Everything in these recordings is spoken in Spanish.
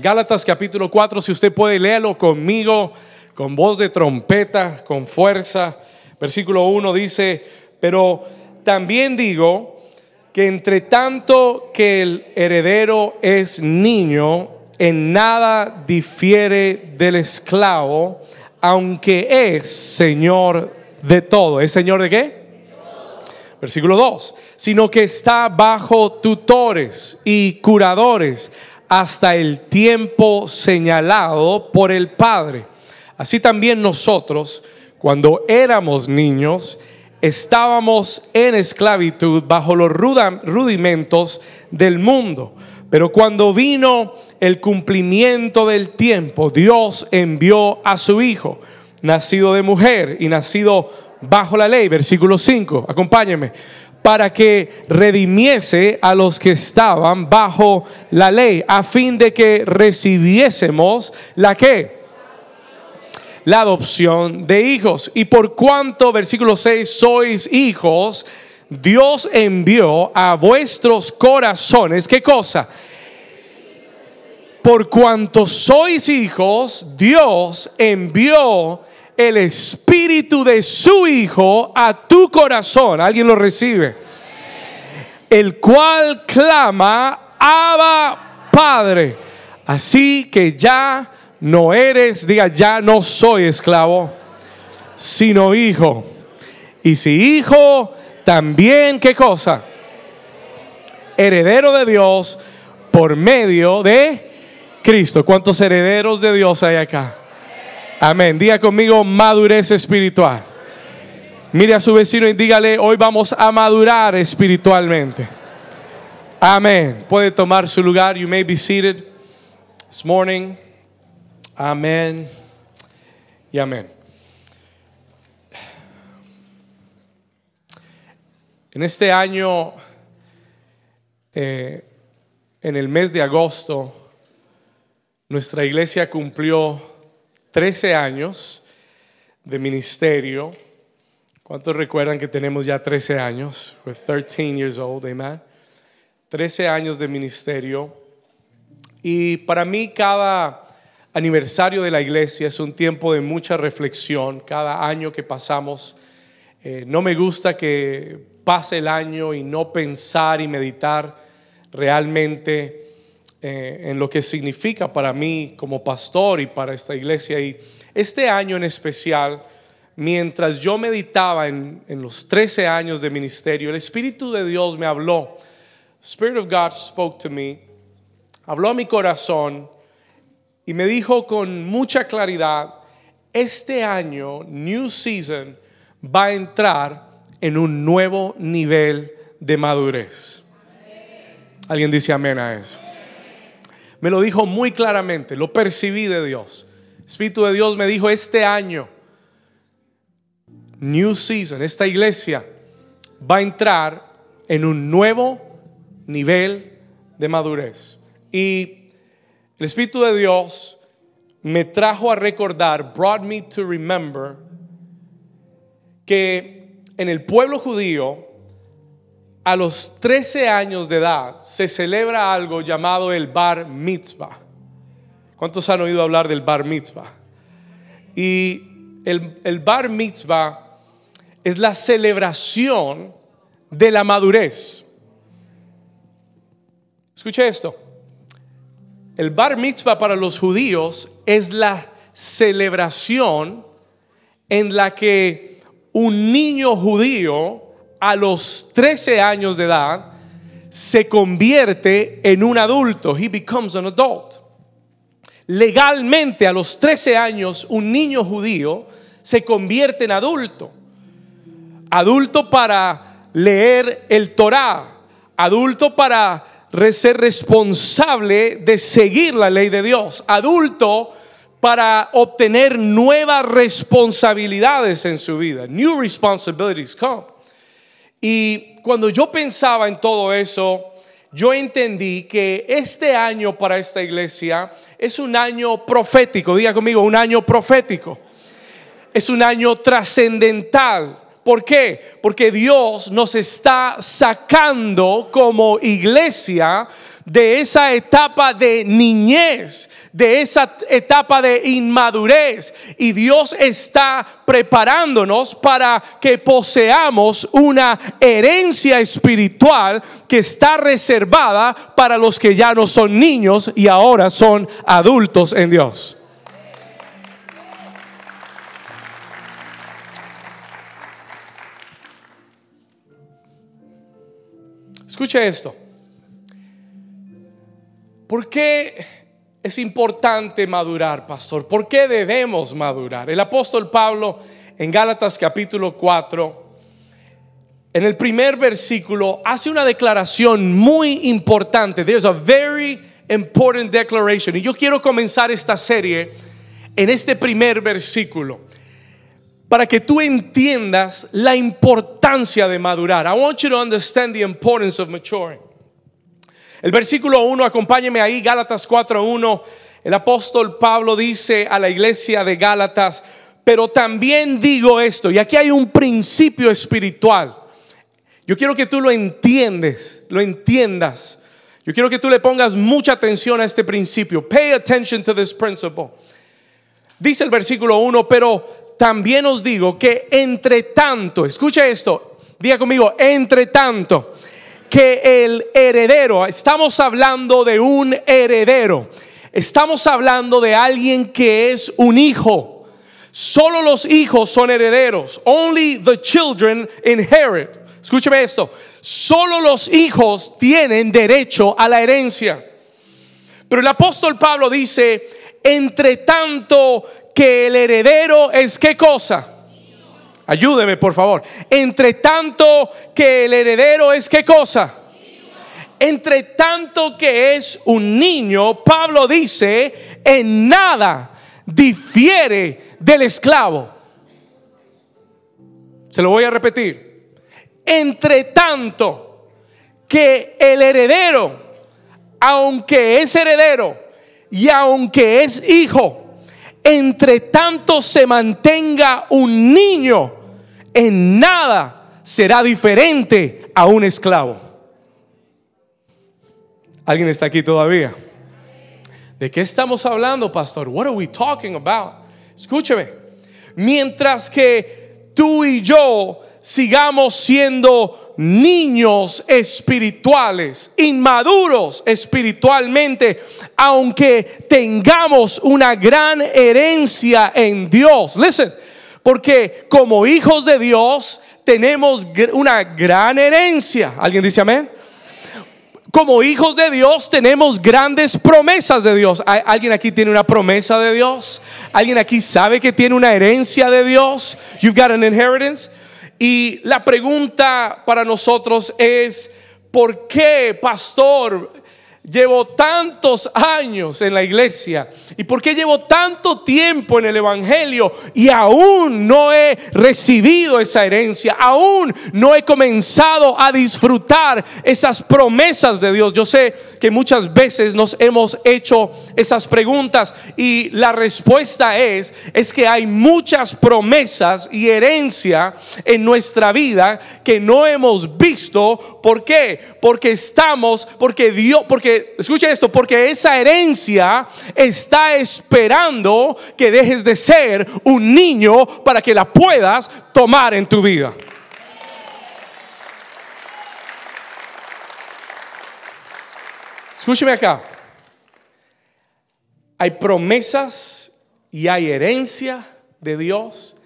Gálatas capítulo 4, si usted puede léalo conmigo, con voz de trompeta, con fuerza. Versículo 1 dice, pero también digo que entre tanto que el heredero es niño, en nada difiere del esclavo, aunque es señor de todo. ¿Es señor de qué? Versículo 2, sino que está bajo tutores y curadores hasta el tiempo señalado por el Padre. Así también nosotros, cuando éramos niños, estábamos en esclavitud bajo los rudimentos del mundo. Pero cuando vino el cumplimiento del tiempo, Dios envió a su Hijo, nacido de mujer y nacido bajo la ley, versículo 5, acompáñenme, para que redimiese a los que estaban bajo la ley, a fin de que recibiésemos la que la adopción de hijos. Y por cuanto, versículo 6, sois hijos, Dios envió a vuestros corazones, ¿qué cosa? Por cuanto sois hijos, Dios envió el espíritu de su Hijo a tu corazón. ¿Alguien lo recibe? El cual clama, Abba Padre. Así que ya no eres, diga, ya no soy esclavo, sino hijo. Y si hijo, también, ¿qué cosa? Heredero de Dios por medio de Cristo. ¿Cuántos herederos de Dios hay acá? Amén. Diga conmigo madurez espiritual. Mire a su vecino y dígale, hoy vamos a madurar espiritualmente. Amén. Puede tomar su lugar. You may be seated this morning. Amén. Y amén. En este año, eh, en el mes de agosto, nuestra iglesia cumplió 13 años de ministerio. ¿Cuántos recuerdan que tenemos ya 13 años? We're 13 years old, amen. 13 años de ministerio. Y para mí cada aniversario de la iglesia es un tiempo de mucha reflexión. Cada año que pasamos, eh, no me gusta que pase el año y no pensar y meditar realmente eh, en lo que significa para mí como pastor y para esta iglesia. Y este año en especial, mientras yo meditaba en, los 13 años de ministerio, el Espíritu de Dios me habló. Spirit of God spoke to me, habló a mi corazón y me dijo con mucha claridad, este año, New Season, va a entrar en un nuevo nivel de madurez. ¿Alguien dice amén a eso? Me lo dijo muy claramente, lo percibí de Dios. Espíritu de Dios me dijo este año, New Season, esta iglesia va a entrar en un nuevo nivel de madurez. Y el Espíritu de Dios me trajo a recordar, brought me to remember, que en el pueblo judío a los 13 años de edad se celebra algo llamado el bar mitzvah. ¿Cuántos han oído hablar del bar mitzvah? Y el, bar mitzvah es la celebración de la madurez. Escuche esto. El bar mitzvah para los judíos es la celebración en la que un niño judío a los 13 años de edad se convierte en un adulto. He becomes an adult. Legalmente a los 13 años un niño judío se convierte en adulto. Adulto para leer el Torah. Adulto para ser responsable de seguir la ley de Dios. Adulto para obtener nuevas responsabilidades en su vida. New responsibilities come. Y cuando yo pensaba en todo eso, yo entendí que este año para esta iglesia es un año profético. Diga conmigo, un año profético. Es un año trascendental ¿Por qué? Porque Dios nos está sacando como iglesia de esa etapa de niñez, de esa etapa de inmadurez. Y Dios está preparándonos para que poseamos una herencia espiritual que está reservada para los que ya no son niños y ahora son adultos en Dios. Escuche esto. ¿Por qué es importante madurar, pastor? ¿Por qué debemos madurar? El apóstol Pablo en Gálatas capítulo 4, en el primer versículo, hace una declaración muy importante. There's a very important declaration. Y yo quiero comenzar esta serie en este primer versículo para que tú entiendas la importancia de madurar. I want you to understand the importance of maturing. El versículo 1, acompáñeme ahí, Gálatas 4.1. El apóstol Pablo dice a la iglesia de Gálatas, pero también digo esto, y aquí hay un principio espiritual. Yo quiero que tú lo entiendes, lo entiendas. Yo quiero que tú le pongas mucha atención a este principio. Pay attention to this principle. Dice el versículo 1, pero también os digo que entre tanto, escucha esto, diga conmigo, entre tanto que el heredero, estamos hablando de un heredero, estamos hablando de alguien que es un hijo. Solo los hijos son herederos. Only the children inherit. Escúcheme esto. Solo los hijos tienen derecho a la herencia. Pero el apóstol Pablo dice, entre tanto que el heredero es qué cosa? Ayúdeme, por favor. Entre tanto que el heredero es qué cosa? Entre tanto que es un niño, Pablo dice, en nada difiere del esclavo. Se lo voy a repetir. Entre tanto que el heredero, aunque es heredero y aunque es hijo, entre tanto se mantenga un niño, en nada será diferente a un esclavo. ¿Alguien está aquí todavía? ¿De qué estamos hablando, pastor? What are we talking about? Escúcheme. Mientras que tú y yo sigamos siendo niños espirituales, inmaduros espiritualmente, aunque tengamos una gran herencia en Dios. Listen, porque como hijos de Dios tenemos una gran herencia. ¿Alguien dice amén? Como hijos de Dios tenemos grandes promesas de Dios. ¿Alguien aquí tiene una promesa de Dios? ¿Alguien aquí sabe que tiene una herencia de Dios? You've got an inheritance. Y la pregunta para nosotros es, ¿por qué, pastor? Llevo tantos años en la iglesia y por qué llevo tanto tiempo en el Evangelio y aún no he recibido esa herencia, aún no he comenzado a disfrutar esas promesas de Dios. Yo sé que muchas veces nos hemos hecho esas preguntas y la respuesta es es que hay muchas promesas y herencia en nuestra vida que no hemos visto. ¿Por qué? Porque estamos, porque Dios, porque escucha esto, porque esa herencia está esperando que dejes de ser un niño para que la puedas tomar en tu vida. Escúcheme acá. Hay promesas y hay herencia de Dios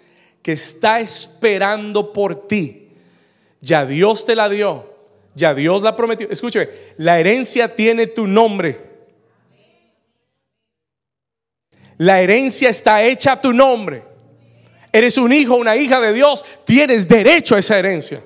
que está esperando por ti. Ya Dios te la dio. Ya Dios la prometió. Escúcheme, la herencia tiene tu nombre. La herencia está hecha a tu nombre. Eres un hijo, una hija de Dios. Tienes derecho a esa herencia.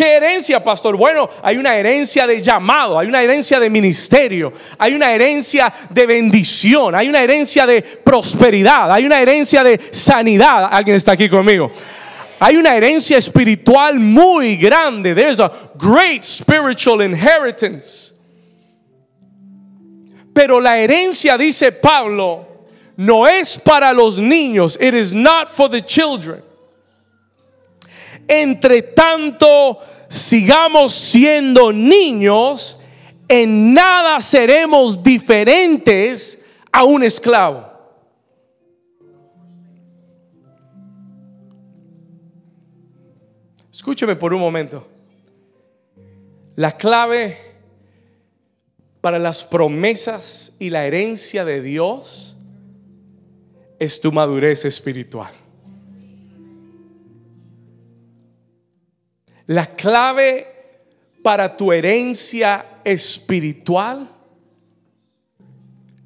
¿Qué herencia, pastor? Bueno, hay una herencia de llamado, hay una herencia de ministerio, hay una herencia de bendición, hay una herencia de prosperidad, hay una herencia de sanidad. ¿Alguien está aquí conmigo? Hay una herencia espiritual muy grande. There's a great spiritual inheritance. Pero la herencia, dice Pablo, no es para los niños. It is not for the children. entre tanto sigamos siendo niños, en nada seremos diferentes a un esclavo. Escúcheme por un momento. La clave para las promesas y la herencia de Dios es tu madurez espiritual. La clave para tu herencia espiritual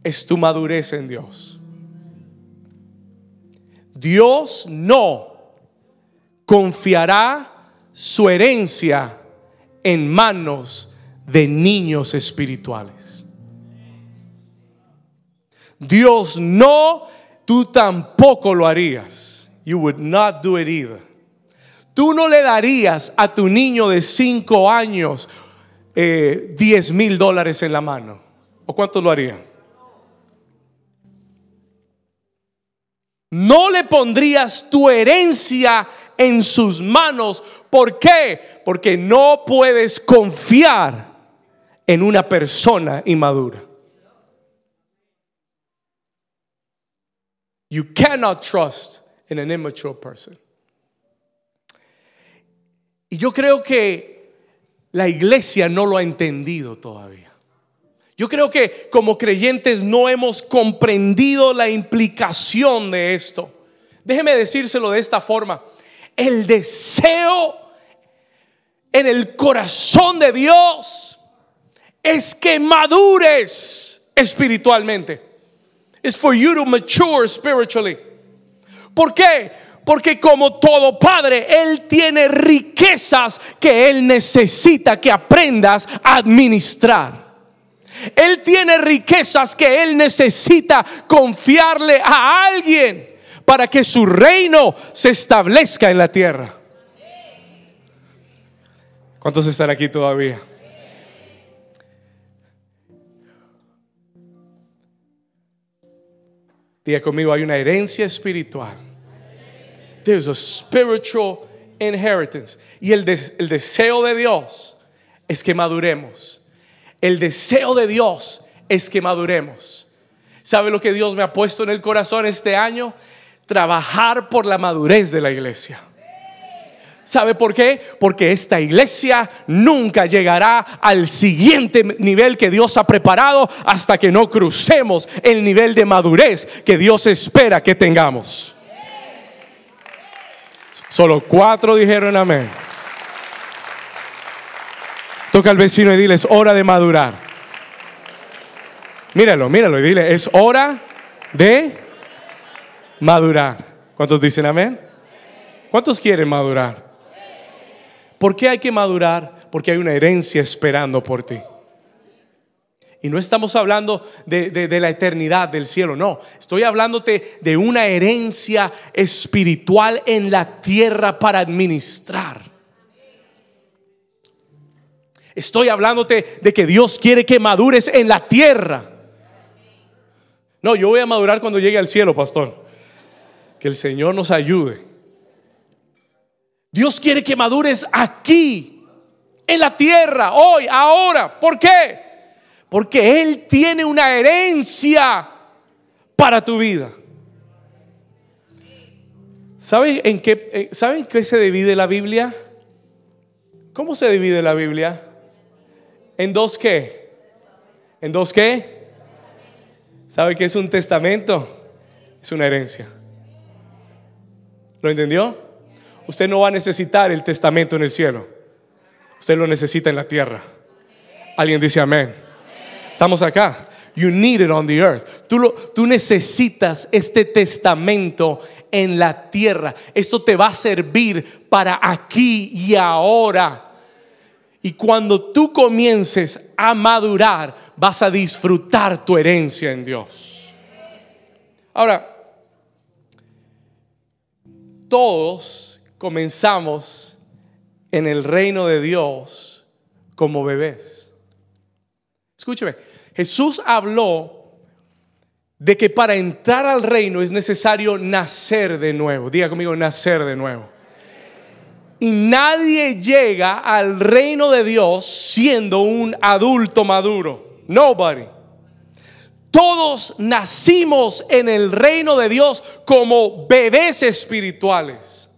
es tu madurez en Dios. Dios no confiará su herencia en manos de niños espirituales. Dios no, tú tampoco lo harías. You would not do it either. Tú no le darías a tu niño de 5 años 10 eh, mil dólares en la mano. ¿O cuánto lo harían? No le pondrías tu herencia en sus manos. ¿Por qué? Porque no puedes confiar en una persona inmadura. You cannot trust in an immature person. Y yo creo que la iglesia no lo ha entendido todavía. Yo creo que como creyentes no hemos comprendido la implicación de esto. Déjeme decírselo de esta forma el deseo en el corazón de Dios es que madures espiritualmente. Es for you to mature spiritually. ¿Por qué? Porque como todo padre, Él tiene riquezas que Él necesita que aprendas a administrar. Él tiene riquezas que Él necesita confiarle a alguien para que su reino se establezca en la tierra. ¿Cuántos están aquí todavía? Diga conmigo, hay una herencia espiritual. There's a spiritual inheritance. Y el, el deseo de Dios es que maduremos. El deseo de Dios es que maduremos. ¿Sabe lo que Dios me ha puesto en el corazón este año? Trabajar por la madurez de la iglesia. ¿Sabe por qué? Porque esta iglesia nunca llegará al siguiente nivel que Dios ha preparado hasta que no crucemos el nivel de madurez que Dios espera que tengamos. Solo cuatro dijeron amén. Toca al vecino y dile, es hora de madurar. Míralo, míralo y dile, es hora de madurar. ¿Cuántos dicen amén? ¿Cuántos quieren madurar? ¿Por qué hay que madurar? Porque hay una herencia esperando por ti. Y no estamos hablando de, la eternidad del cielo, no. Estoy hablándote de una herencia espiritual en la tierra para administrar. Estoy hablándote de que Dios quiere que madures en la tierra. No, yo voy a madurar cuando llegue al cielo, pastor. Que el Señor nos ayude. Dios quiere que madures aquí, en la tierra, hoy, ahora. ¿Por qué? Porque Él tiene una herencia para tu vida. ¿Saben en qué, eh, ¿Saben qué se divide la Biblia? ¿Cómo se divide la Biblia? ¿En dos qué? ¿En dos qué? ¿Sabe qué es un testamento? Es una herencia. ¿Lo entendió? Usted no va a necesitar el testamento en el cielo. Usted lo necesita en la tierra. Alguien dice amén. Estamos acá. You need it on the earth. Tú, tú necesitas este testamento en la tierra. Esto te va a servir para aquí y ahora. Y cuando tú comiences a madurar, vas a disfrutar tu herencia en Dios. Ahora, todos comenzamos en el reino de Dios como bebés. Escúcheme, Jesús habló de que para entrar al reino es necesario nacer de nuevo. Diga conmigo, nacer de nuevo. Y nadie llega al reino de Dios siendo un adulto maduro. Nobody. Todos nacimos en el reino de Dios como bebés espirituales.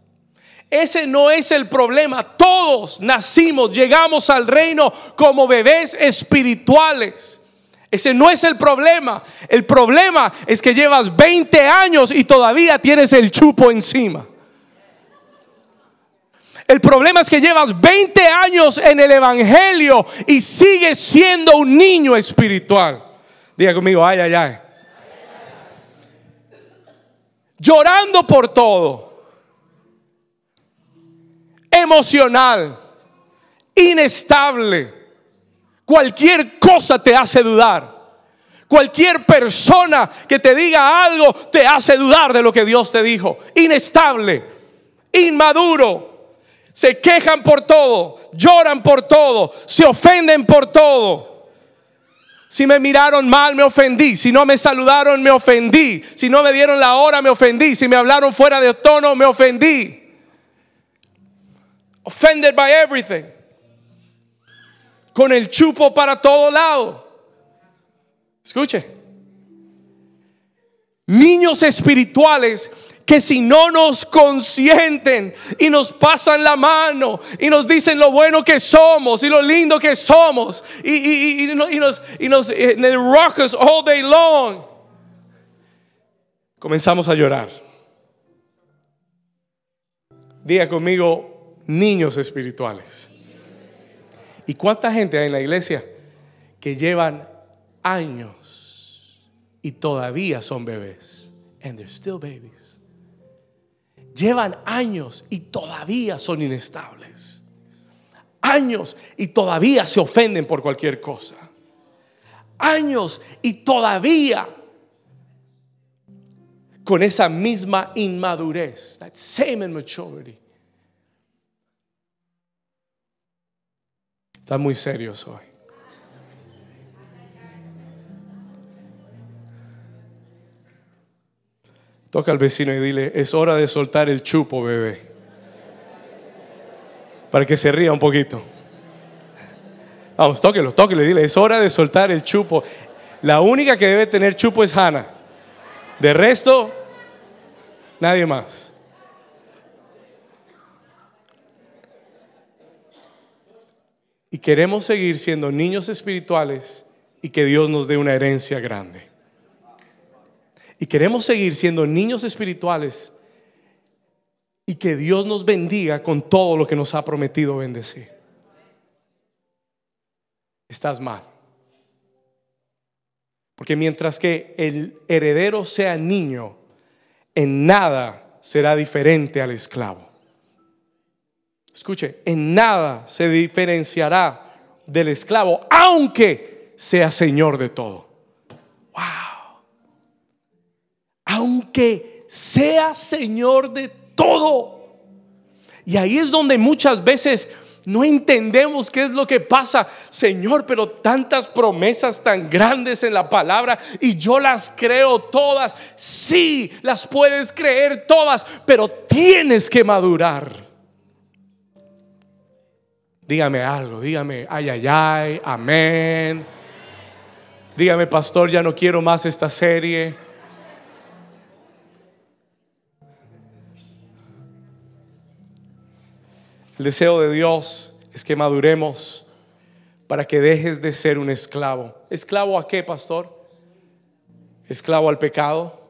Ese no es el problema. Todos nacimos, llegamos al reino como bebés espirituales. Ese no es el problema. El problema es que llevas 20 años y todavía tienes el chupo encima. El problema es que llevas 20 años en el Evangelio y sigues siendo un niño espiritual. Diga conmigo, ay, ay, ay. Llorando por todo. Emocional. Inestable. Cualquier cosa te hace dudar. Cualquier persona que te diga algo te hace dudar de lo que Dios te dijo. Inestable. Inmaduro se quejan por todo, lloran por todo, se ofenden por todo. Si me miraron mal, me ofendí. Si no me saludaron, me ofendí. Si no me dieron la hora, me ofendí. Si me hablaron fuera de tono, me ofendí. Offended by everything. Con el chupo para todo lado. Escuche. Niños espirituales que si no nos consienten y nos pasan la mano y nos dicen lo bueno que somos y lo lindo que somos y, nos, y nos eh, rock us all day long, comenzamos a llorar. Diga conmigo, niños espirituales. ¿Y cuánta gente hay en la iglesia que llevan años y todavía son bebés? And they're still babies llevan años y todavía son inestables. Años y todavía se ofenden por cualquier cosa. Años y todavía con esa misma inmadurez, that same immaturity. Están muy serios hoy. Toca al vecino y dile, es hora de soltar el chupo, bebé. Para que se ría un poquito. Vamos, tóquelo, tóquelo dile, es hora de soltar el chupo. La única que debe tener chupo es Hannah. De resto, nadie más. Y queremos seguir siendo niños espirituales y que Dios nos dé una herencia grande y queremos seguir siendo niños espirituales y que Dios nos bendiga con todo lo que nos ha prometido bendecir. Estás mal. Porque mientras que el heredero sea niño, en nada será diferente al esclavo. Escuche, en nada se diferenciará del esclavo, aunque sea señor de todo. Wow aunque sea Señor de todo. Y ahí es donde muchas veces no entendemos qué es lo que pasa. Señor, pero tantas promesas tan grandes en la palabra y yo las creo todas. Sí, las puedes creer todas, pero tienes que madurar. Dígame algo, dígame, ay, ay, ay, amén. Dígame, pastor, ya no quiero más esta serie. El deseo de Dios es que maduremos para que dejes de ser un esclavo. ¿Esclavo a qué, pastor? ¿Esclavo al pecado?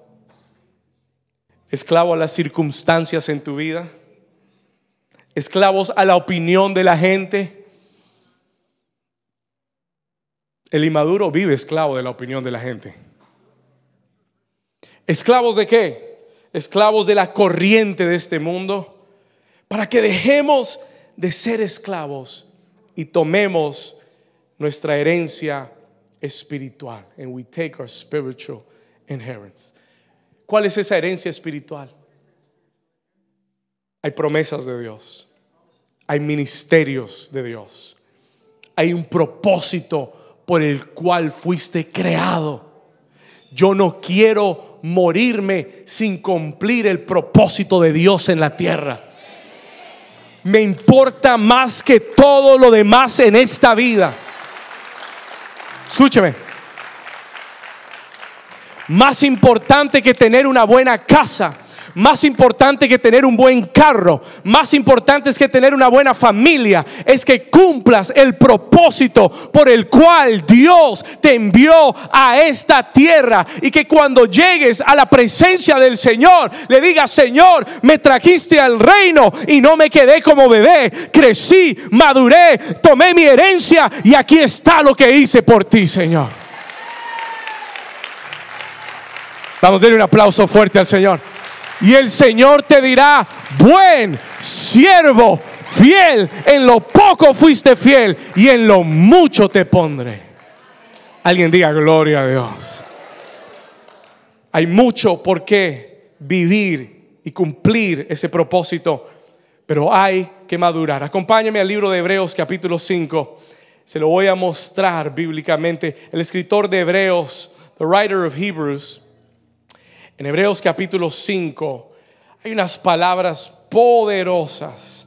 ¿Esclavo a las circunstancias en tu vida? ¿Esclavos a la opinión de la gente? El inmaduro vive esclavo de la opinión de la gente. ¿Esclavos de qué? Esclavos de la corriente de este mundo para que dejemos de ser esclavos y tomemos nuestra herencia espiritual. And we take our spiritual inheritance. ¿Cuál es esa herencia espiritual? Hay promesas de Dios. Hay ministerios de Dios. Hay un propósito por el cual fuiste creado. Yo no quiero morirme sin cumplir el propósito de Dios en la tierra. Me importa más que todo lo demás en esta vida. Escúcheme. Más importante que tener una buena casa más importante que tener un buen carro, más importante es que tener una buena familia, es que cumplas el propósito por el cual Dios te envió a esta tierra y que cuando llegues a la presencia del Señor le digas, Señor, me trajiste al reino y no me quedé como bebé, crecí, maduré, tomé mi herencia y aquí está lo que hice por ti, Señor. Vamos a darle un aplauso fuerte al Señor. Y el Señor te dirá, buen siervo, fiel, en lo poco fuiste fiel y en lo mucho te pondré. Alguien diga gloria a Dios. Hay mucho por qué vivir y cumplir ese propósito, pero hay que madurar. Acompáñame al libro de Hebreos capítulo 5. Se lo voy a mostrar bíblicamente. El escritor de Hebreos, the writer of Hebrews, en Hebreos capítulo 5 hay unas palabras poderosas.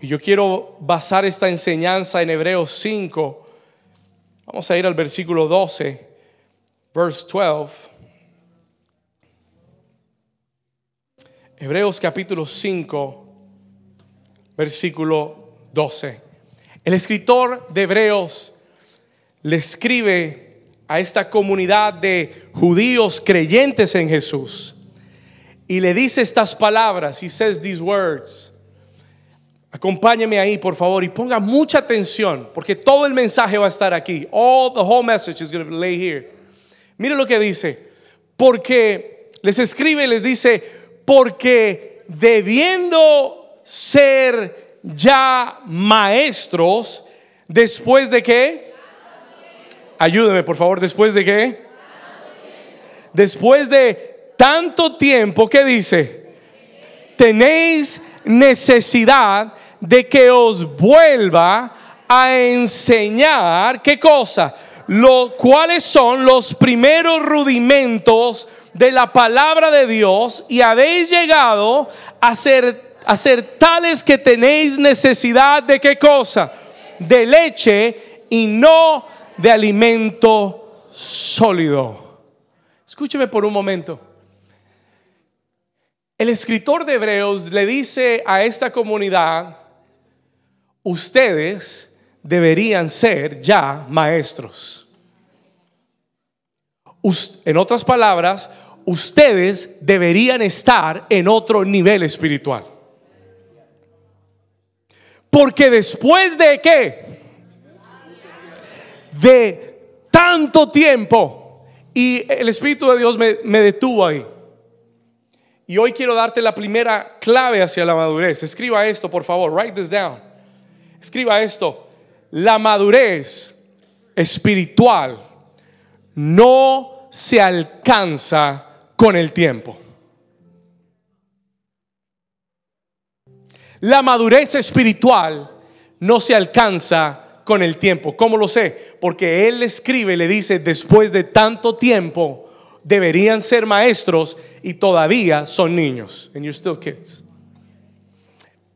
Y yo quiero basar esta enseñanza en Hebreos 5. Vamos a ir al versículo 12, verse 12. Hebreos capítulo 5, versículo 12. El escritor de Hebreos le escribe a esta comunidad de judíos creyentes en Jesús y le dice estas palabras, he says these words. Acompáñeme ahí, por favor, y ponga mucha atención, porque todo el mensaje va a estar aquí. All the whole message is going to lay here. Mire lo que dice, porque les escribe, les dice, porque debiendo ser ya maestros, después de qué? Ayúdeme, por favor, después de qué? Después de tanto tiempo, ¿qué dice? Tenéis necesidad de que os vuelva a enseñar, ¿qué cosa? Lo, ¿Cuáles son los primeros rudimentos de la palabra de Dios? Y habéis llegado a ser, a ser tales que tenéis necesidad de qué cosa? De leche y no de alimento sólido. Escúcheme por un momento. El escritor de Hebreos le dice a esta comunidad, ustedes deberían ser ya maestros. En otras palabras, ustedes deberían estar en otro nivel espiritual. Porque después de qué? De tanto tiempo. Y el Espíritu de Dios me, detuvo ahí. Y hoy quiero darte la primera clave hacia la madurez. Escriba esto, por favor. Write this down. Escriba esto. La madurez espiritual no se alcanza con el tiempo. La madurez espiritual no se alcanza con el tiempo. ¿Cómo lo sé? Porque él escribe, le dice, después de tanto tiempo, deberían ser maestros y todavía son niños. And you're still kids.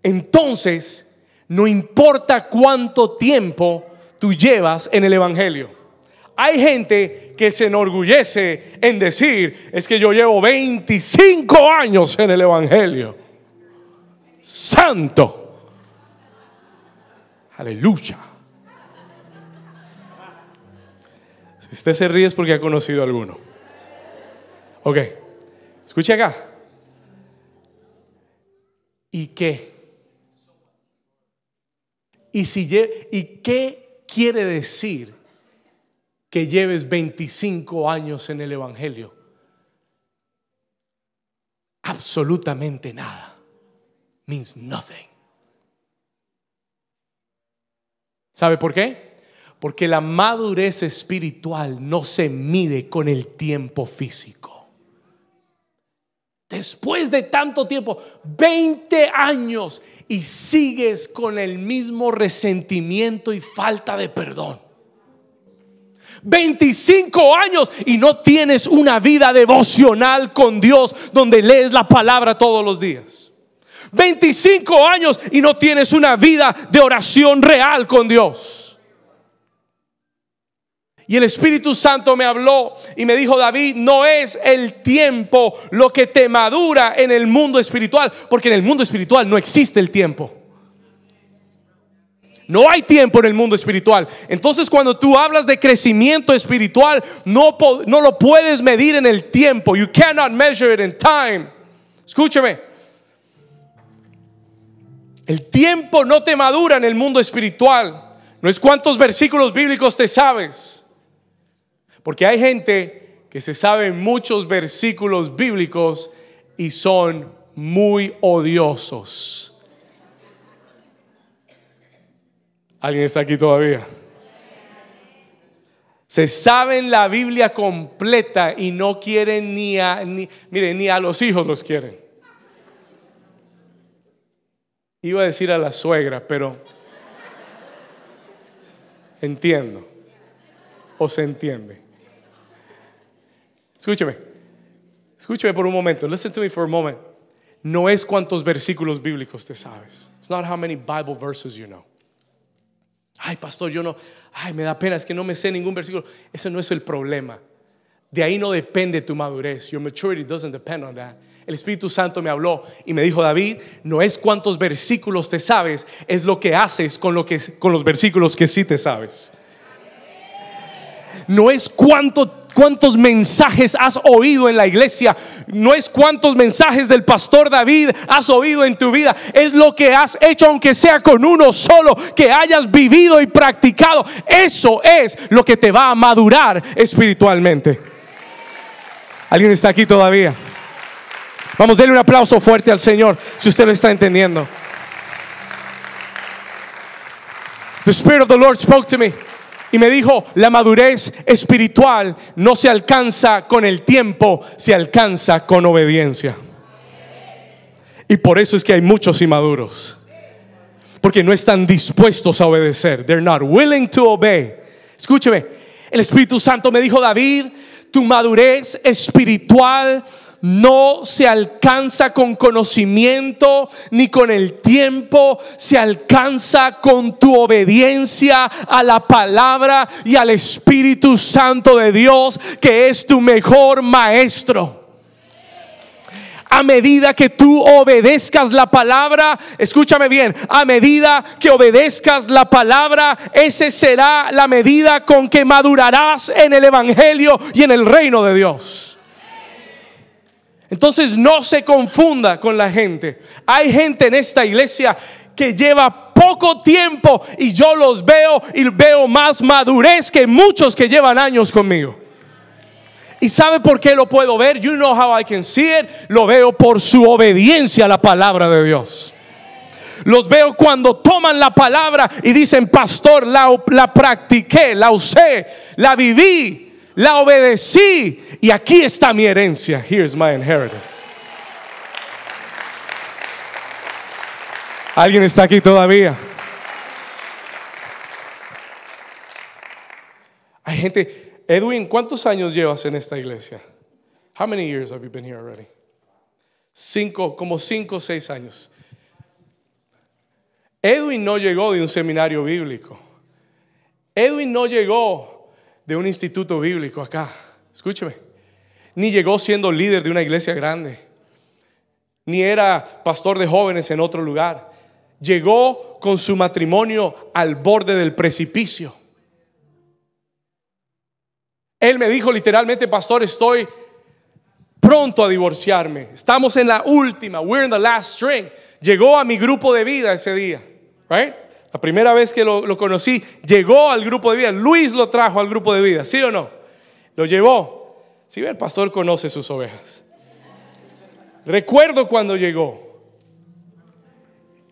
Entonces, no importa cuánto tiempo tú llevas en el Evangelio. Hay gente que se enorgullece en decir, es que yo llevo 25 años en el Evangelio. Santo. Aleluya. Si usted se ríe es porque ha conocido a alguno. Ok, escuche acá. ¿Y qué? ¿Y, si, ¿Y qué quiere decir que lleves 25 años en el Evangelio? Absolutamente nada. Means nothing. ¿Sabe por qué? Porque la madurez espiritual no se mide con el tiempo físico. Después de tanto tiempo, 20 años, y sigues con el mismo resentimiento y falta de perdón. 25 años y no tienes una vida devocional con Dios donde lees la palabra todos los días. 25 años y no tienes una vida de oración real con Dios. Y el Espíritu Santo me habló y me dijo, David, no es el tiempo lo que te madura en el mundo espiritual, porque en el mundo espiritual no existe el tiempo. No hay tiempo en el mundo espiritual. Entonces cuando tú hablas de crecimiento espiritual, no, no lo puedes medir en el tiempo. You cannot measure it in time. Escúchame. El tiempo no te madura en el mundo espiritual. No es cuántos versículos bíblicos te sabes. Porque hay gente que se sabe muchos versículos bíblicos y son muy odiosos. ¿Alguien está aquí todavía? Se saben la Biblia completa y no quieren ni a, ni, miren, ni a los hijos los quieren. Iba a decir a la suegra, pero entiendo. O se entiende. Escúcheme. Escúcheme por un momento. Listen to me for a moment. No es cuántos versículos bíblicos te sabes. It's not how many Bible verses you know. Ay, pastor, yo no. Ay, me da pena, es que no me sé ningún versículo. Ese no es el problema. De ahí no depende tu madurez. Your maturity doesn't depend on that. El Espíritu Santo me habló y me dijo, David, no es cuántos versículos te sabes, es lo que haces con, lo que, con los versículos que sí te sabes. No es cuánto cuántos mensajes has oído en la iglesia, no es cuántos mensajes del pastor David has oído en tu vida, es lo que has hecho aunque sea con uno solo, que hayas vivido y practicado. Eso es lo que te va a madurar espiritualmente. ¿Alguien está aquí todavía? Vamos, denle un aplauso fuerte al Señor si usted lo está entendiendo. The Spirit of the Lord spoke to me. Y me dijo, la madurez espiritual no se alcanza con el tiempo, se alcanza con obediencia. Y por eso es que hay muchos inmaduros. Porque no están dispuestos a obedecer. They're not willing to obey. Escúcheme, el Espíritu Santo me dijo, David, tu madurez espiritual no se alcanza con conocimiento ni con el tiempo, se alcanza con tu obediencia a la palabra y al Espíritu Santo de Dios, que es tu mejor maestro a medida que tú obedezcas la palabra, escúchame bien, a medida que obedezcas la palabra, ese será la medida con que madurarás en el Evangelio y en el reino de Dios. Entonces no se confunda con la gente. Hay gente en esta iglesia que lleva poco tiempo y yo los veo y veo más madurez que muchos que llevan años conmigo. ¿Y sabe por qué lo puedo ver? You know how I can see it. Lo veo por su obediencia a la palabra de Dios. Los veo cuando toman la palabra y dicen, pastor, la, la practiqué, la usé, la viví la obedecí y aquí está mi herencia. Here's my inheritance. ¿Alguien está aquí todavía? Hay gente, Edwin, ¿cuántos años llevas en esta iglesia? How many years have you been here already? Cinco, como cinco o seis años. Edwin no llegó de un seminario bíblico. Edwin no llegó de un instituto bíblico acá. Escúcheme. Ni llegó siendo líder de una iglesia grande. Ni era pastor de jóvenes en otro lugar. Llegó con su matrimonio al borde del precipicio. Él me dijo literalmente, pastor, estoy pronto a divorciarme. Estamos en la última. We're in the last string. Llegó a mi grupo de vida ese día. Right? La primera vez que lo, conocí, llegó al grupo de vida. Luis lo trajo al grupo de vida, ¿sí o no? Lo llevó. Si ve, el pastor conoce sus ovejas. Recuerdo cuando llegó.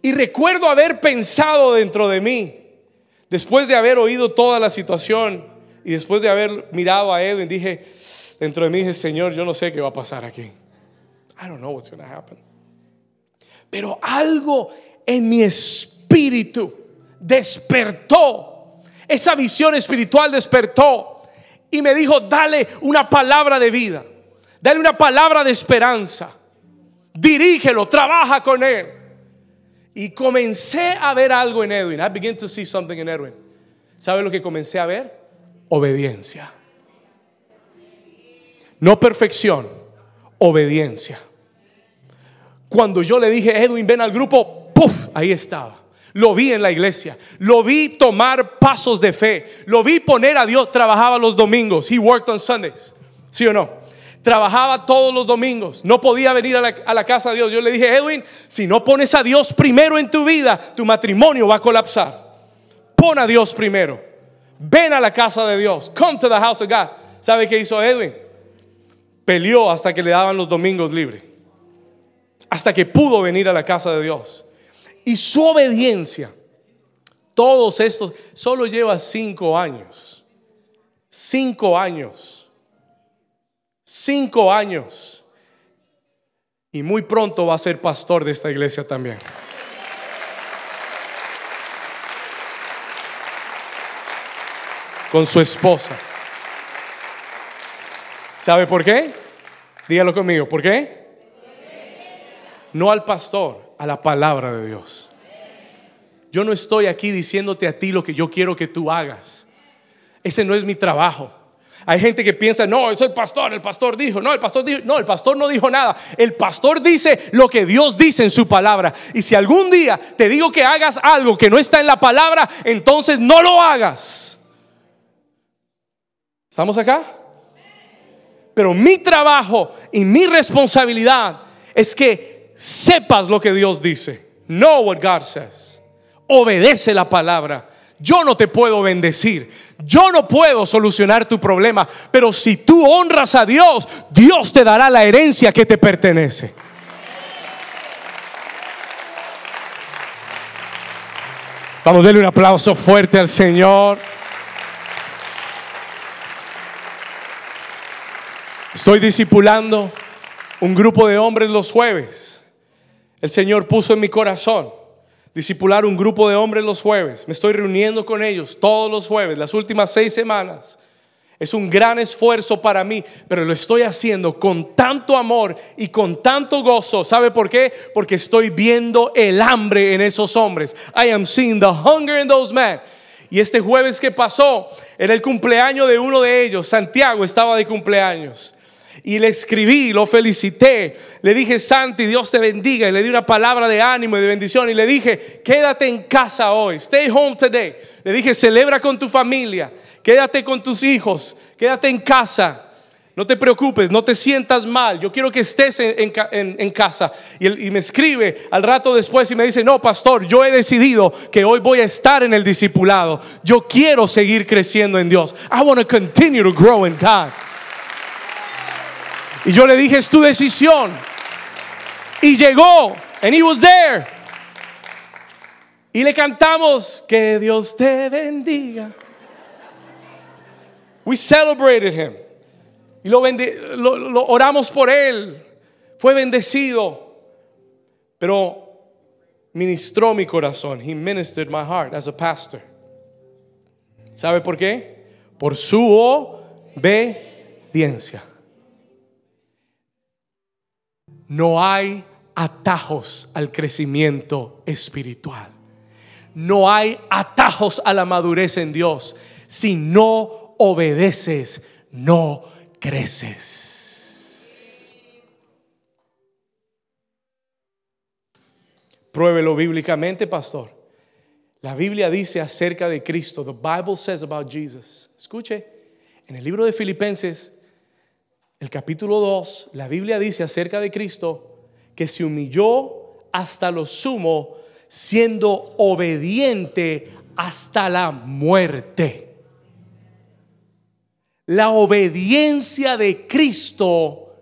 Y recuerdo haber pensado dentro de mí, después de haber oído toda la situación y después de haber mirado a Edwin, dije, dentro de mí dije, Señor, yo no sé qué va a pasar aquí. I don't know what's going to happen. Pero algo en mi espíritu despertó. Esa visión espiritual despertó y me dijo, dale una palabra de vida, dale una palabra de esperanza, dirígelo, trabaja con él. Y comencé a ver algo en Edwin. I began to see something in Edwin. ¿Sabe lo que comencé a ver? Obediencia. No perfección, obediencia. Cuando yo le dije, Edwin, ven al grupo, ¡puf! Ahí estaba. Lo vi en la iglesia. Lo vi tomar pasos de fe. Lo vi poner a Dios. Trabajaba los domingos. He worked on Sundays. ¿Sí o no? Trabajaba todos los domingos. No podía venir a la, casa de Dios. Yo le dije, Edwin, si no pones a Dios primero en tu vida, tu matrimonio va a colapsar. Pon a Dios primero. Ven a la casa de Dios. Come to the house of God. ¿Sabe qué hizo Edwin? Peleó hasta que le daban los domingos libres hasta que pudo venir a la casa de Dios. Y su obediencia, todos estos, solo lleva cinco años. Cinco años. Cinco años. Y muy pronto va a ser pastor de esta iglesia también. Con su esposa. ¿Sabe por qué? Dígalo conmigo. ¿Por qué? no al pastor, a la palabra de Dios. Yo no estoy aquí diciéndote a ti lo que yo quiero que tú hagas. Ese no es mi trabajo. Hay gente que piensa, no, es el pastor, el pastor dijo, no, el pastor dijo, no, el pastor no dijo nada. El pastor dice lo que Dios dice en su palabra. Y si algún día te digo que hagas algo que no está en la palabra, entonces no lo hagas. ¿Estamos acá? Pero mi trabajo y mi responsabilidad es que sepas lo que Dios dice. Know what God says. Obedece la palabra. Yo no te puedo bendecir. Yo no puedo solucionar tu problema. Pero si tú honras a Dios, Dios te dará la herencia que te pertenece. Vamos a darle un aplauso fuerte al Señor. Estoy discipulando un grupo de hombres los jueves. El Señor puso en mi corazón discipular un grupo de hombres los jueves. Me estoy reuniendo con ellos todos los jueves, las últimas seis semanas. Es un gran esfuerzo para mí, pero lo estoy haciendo con tanto amor y con tanto gozo. ¿Sabe por qué? Porque estoy viendo el hambre en esos hombres. I am seeing the hunger in those men. Y este jueves que pasó era el cumpleaños de uno de ellos. Santiago estaba de cumpleaños y le escribí, lo felicité. Le dije, Santi, Dios te bendiga. Y le di una palabra de ánimo y de bendición. Y le dije, quédate en casa hoy. Stay home today. Le dije, celebra con tu familia. Quédate con tus hijos. Quédate en casa. No te preocupes, no te sientas mal. Yo quiero que estés en, casa. Y, me escribe al rato después y me dice, no, pastor, yo he decidido que hoy voy a estar en el discipulado. Yo quiero seguir creciendo en Dios. I want to continue to grow in God. Y yo le dije, es tu decisión. Y llegó, and he was there. Y le cantamos, que Dios te bendiga. We celebrated him. Y lo, lo oramos por él. Fue bendecido. Pero ministró mi corazón. He ministered my heart as a pastor. ¿Sabe por qué? Por su obediencia. No hay atajos al crecimiento espiritual. No hay atajos a la madurez en Dios. Si no obedeces, no creces. Pruébelo bíblicamente, pastor. La Biblia dice acerca de Cristo. The Bible says about Jesus. Escuche, en el libro de Filipenses el capítulo 2, la Biblia dice acerca de Cristo que se humilló hasta lo sumo, siendo obediente hasta la muerte. La obediencia de Cristo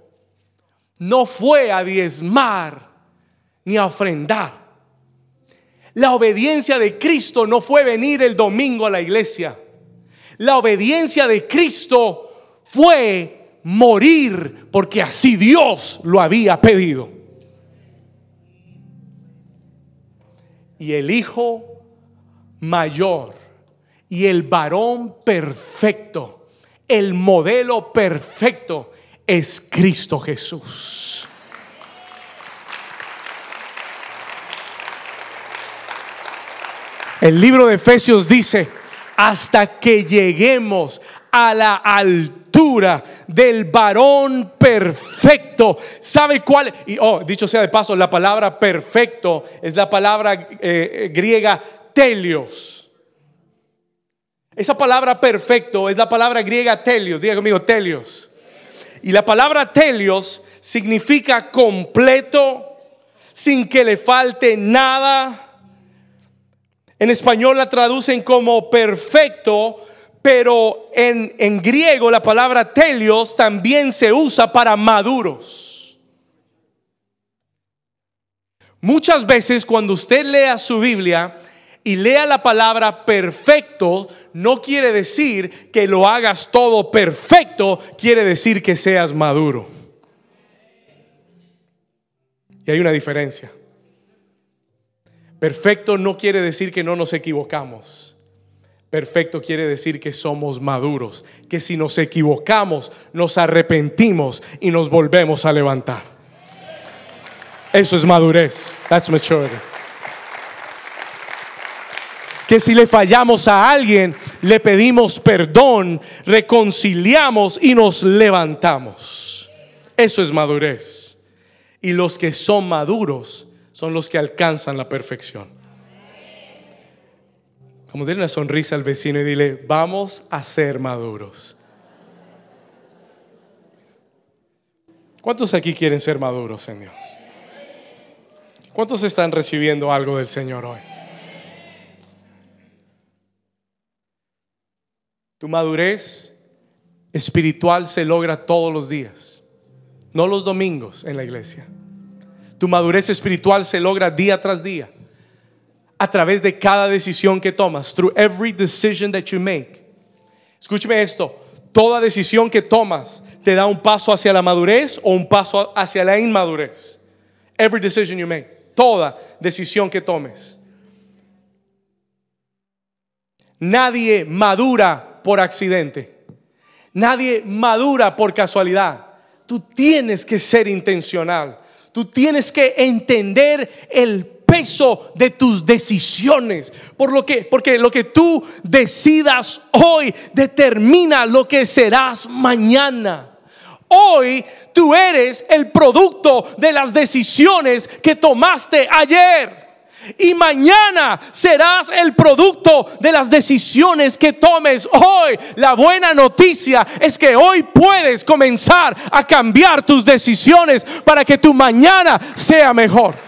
no fue a diezmar ni a ofrendar. La obediencia de Cristo no fue venir el domingo a la iglesia. La obediencia de Cristo fue morir porque así Dios lo había pedido. Y el hijo mayor y el varón perfecto, el modelo perfecto es Cristo Jesús. El libro de Efesios dice, hasta que lleguemos a la del varón perfecto. ¿Sabe cuál? Y oh, dicho sea de paso, la palabra perfecto es la palabra eh, griega telios. Esa palabra perfecto es la palabra griega telios. Diga conmigo, telios. Y la palabra telios significa completo, sin que le falte nada. En español la traducen como perfecto, pero en, en griego la palabra telios también se usa para maduros. Muchas veces cuando usted lea su Biblia y lea la palabra perfecto, no quiere decir que lo hagas todo perfecto, quiere decir que seas maduro. Y hay una diferencia. Perfecto no quiere decir que no nos equivocamos. Perfecto quiere decir que somos maduros, que si nos equivocamos, nos arrepentimos y nos volvemos a levantar. Eso es madurez. That's maturity. Que si le fallamos a alguien, le pedimos perdón, reconciliamos y nos levantamos. Eso es madurez. Y los que son maduros son los que alcanzan la perfección. A darle una sonrisa al vecino y dile, vamos a ser maduros. ¿Cuántos aquí quieren ser maduros en Dios? ¿Cuántos están recibiendo algo del Señor hoy? Tu madurez espiritual se logra todos los días, no los domingos en la iglesia. Tu madurez espiritual se logra día tras día a través de cada decisión que tomas, through every decision that you make. Escúcheme esto, toda decisión que tomas te da un paso hacia la madurez o un paso hacia la inmadurez. Every decision you make, toda decisión que tomes. Nadie madura por accidente. Nadie madura por casualidad. Tú tienes que ser intencional. Tú tienes que entender el peso de tus decisiones. Por lo que, porque lo que tú decidas hoy determina lo que serás mañana. Hoy tú eres el producto de las decisiones que tomaste ayer. Y mañana serás el producto de las decisiones que tomes hoy. La buena noticia es que hoy puedes comenzar a cambiar tus decisiones para que tu mañana sea mejor.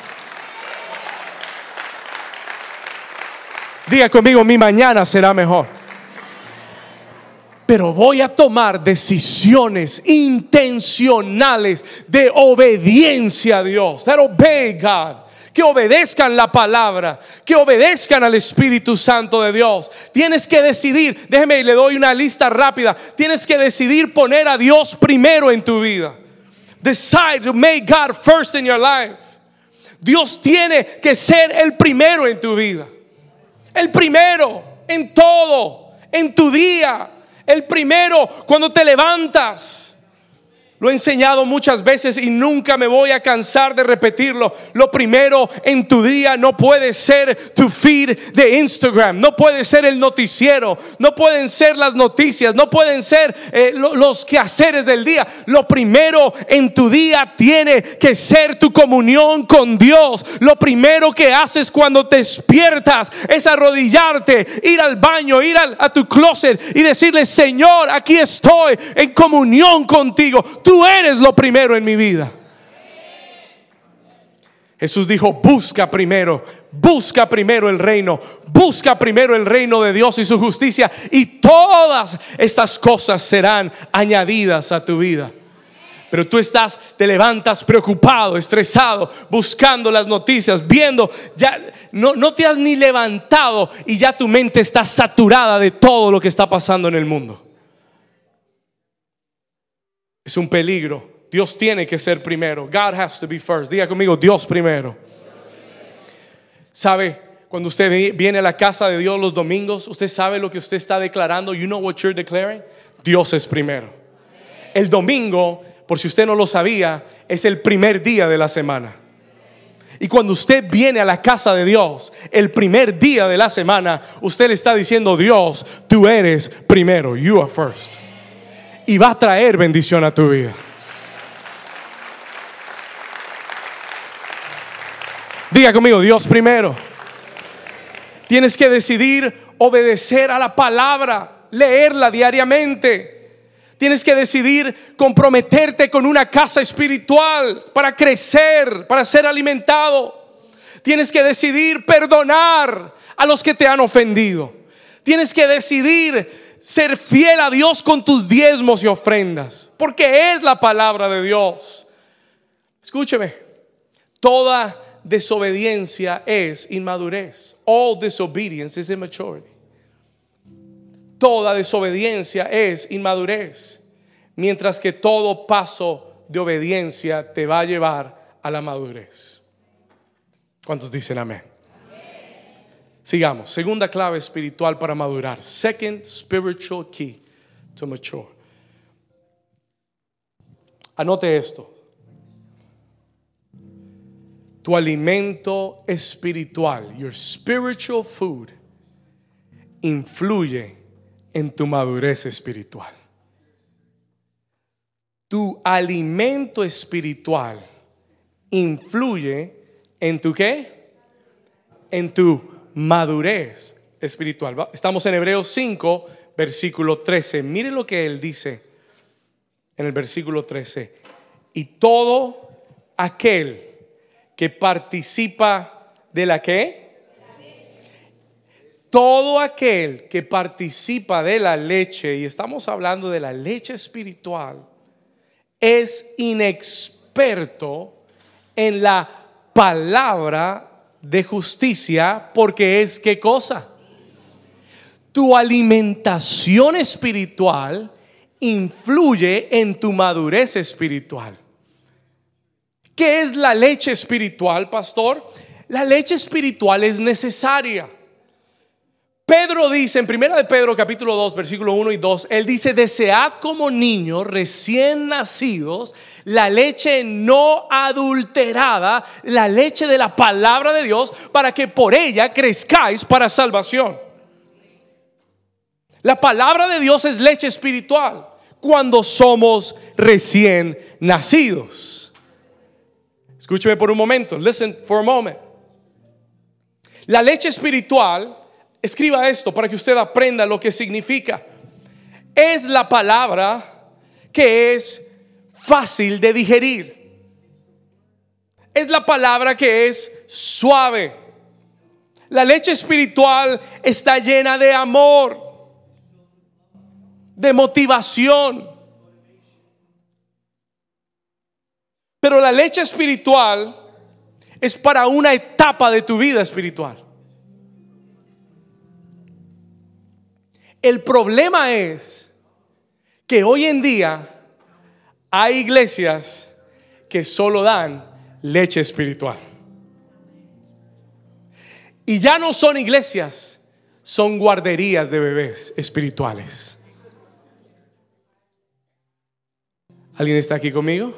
Diga conmigo, mi mañana será mejor. Pero voy a tomar decisiones intencionales de obediencia a Dios. That obey que obedezcan la palabra, que obedezcan al Espíritu Santo de Dios. Tienes que decidir, déjeme, le doy una lista rápida. Tienes que decidir poner a Dios primero en tu vida. Decide to make God first in your life. Dios tiene que ser el primero en tu vida. El primero en todo, en tu día. El primero cuando te levantas. Lo he enseñado muchas veces y nunca me voy a cansar de repetirlo. Lo primero en tu día no puede ser tu feed de Instagram, no puede ser el noticiero, no pueden ser las noticias, no pueden ser eh, los quehaceres del día. Lo primero en tu día tiene que ser tu comunión con Dios. Lo primero que haces cuando te despiertas es arrodillarte, ir al baño, ir a tu closet y decirle, Señor, aquí estoy en comunión contigo Tú eres lo primero en mi vida. Jesús dijo, busca primero, busca primero el reino, busca primero el reino de Dios y su justicia y todas estas cosas serán añadidas a tu vida. Pero tú estás, te levantas preocupado, estresado, buscando las noticias, viendo, ya no, no te has ni levantado y ya tu mente está saturada de todo lo que está pasando en el mundo. Es un peligro. Dios tiene que ser primero. God has to be first. Diga conmigo, Dios primero. ¿Sabe? Cuando usted viene a la casa de Dios los domingos, usted sabe lo que usted está declarando. You know what you're declaring? Dios es primero. El domingo, por si usted no lo sabía, es el primer día de la semana. Y cuando usted viene a la casa de Dios, el primer día de la semana, usted le está diciendo, Dios, tú eres primero, you are first. Y va a traer bendición a tu vida. Diga conmigo, Dios primero. Tienes que decidir obedecer a la palabra, leerla diariamente. Tienes que decidir comprometerte con una casa espiritual para crecer, para ser alimentado. Tienes que decidir perdonar a los que te han ofendido. Tienes que decidir ser fiel a Dios con tus diezmos y ofrendas, porque es la palabra de Dios. Escúcheme, toda desobediencia es inmadurez. All disobedience is immaturity. Toda desobediencia es inmadurez, mientras que todo paso de obediencia te va a llevar a la madurez. ¿Cuántos dicen amén? Sigamos. Segunda clave espiritual para madurar. Second spiritual key to mature. Anote esto. Tu alimento espiritual, your spiritual food, influye en tu madurez espiritual. Tu alimento espiritual influye en tu qué? En tu madurez espiritual. Estamos en Hebreos 5, versículo 13. Mire lo que él dice en el versículo 13. Y todo aquel que participa de la qué? todo aquel que participa de la leche, y estamos hablando de la leche espiritual, es inexperto en la palabra de justicia, porque es qué cosa? Tu alimentación espiritual influye en tu madurez espiritual. ¿Qué es la leche espiritual, pastor? La leche espiritual es necesaria. Pedro dice en primera de Pedro capítulo 2 versículo 1 y 2, él dice, "Desead como niños recién nacidos la leche no adulterada, la leche de la palabra de Dios, para que por ella crezcáis para salvación." La palabra de Dios es leche espiritual cuando somos recién nacidos. Escúcheme por un momento, listen for a moment. La leche espiritual Escriba esto para que usted aprenda lo que significa. Es la palabra que es fácil de digerir. Es la palabra que es suave. La leche espiritual está llena de amor, de motivación. Pero la leche espiritual es para una etapa de tu vida espiritual. El problema es que hoy en día hay iglesias que solo dan leche espiritual. Y ya no son iglesias, son guarderías de bebés espirituales. ¿Alguien está aquí conmigo?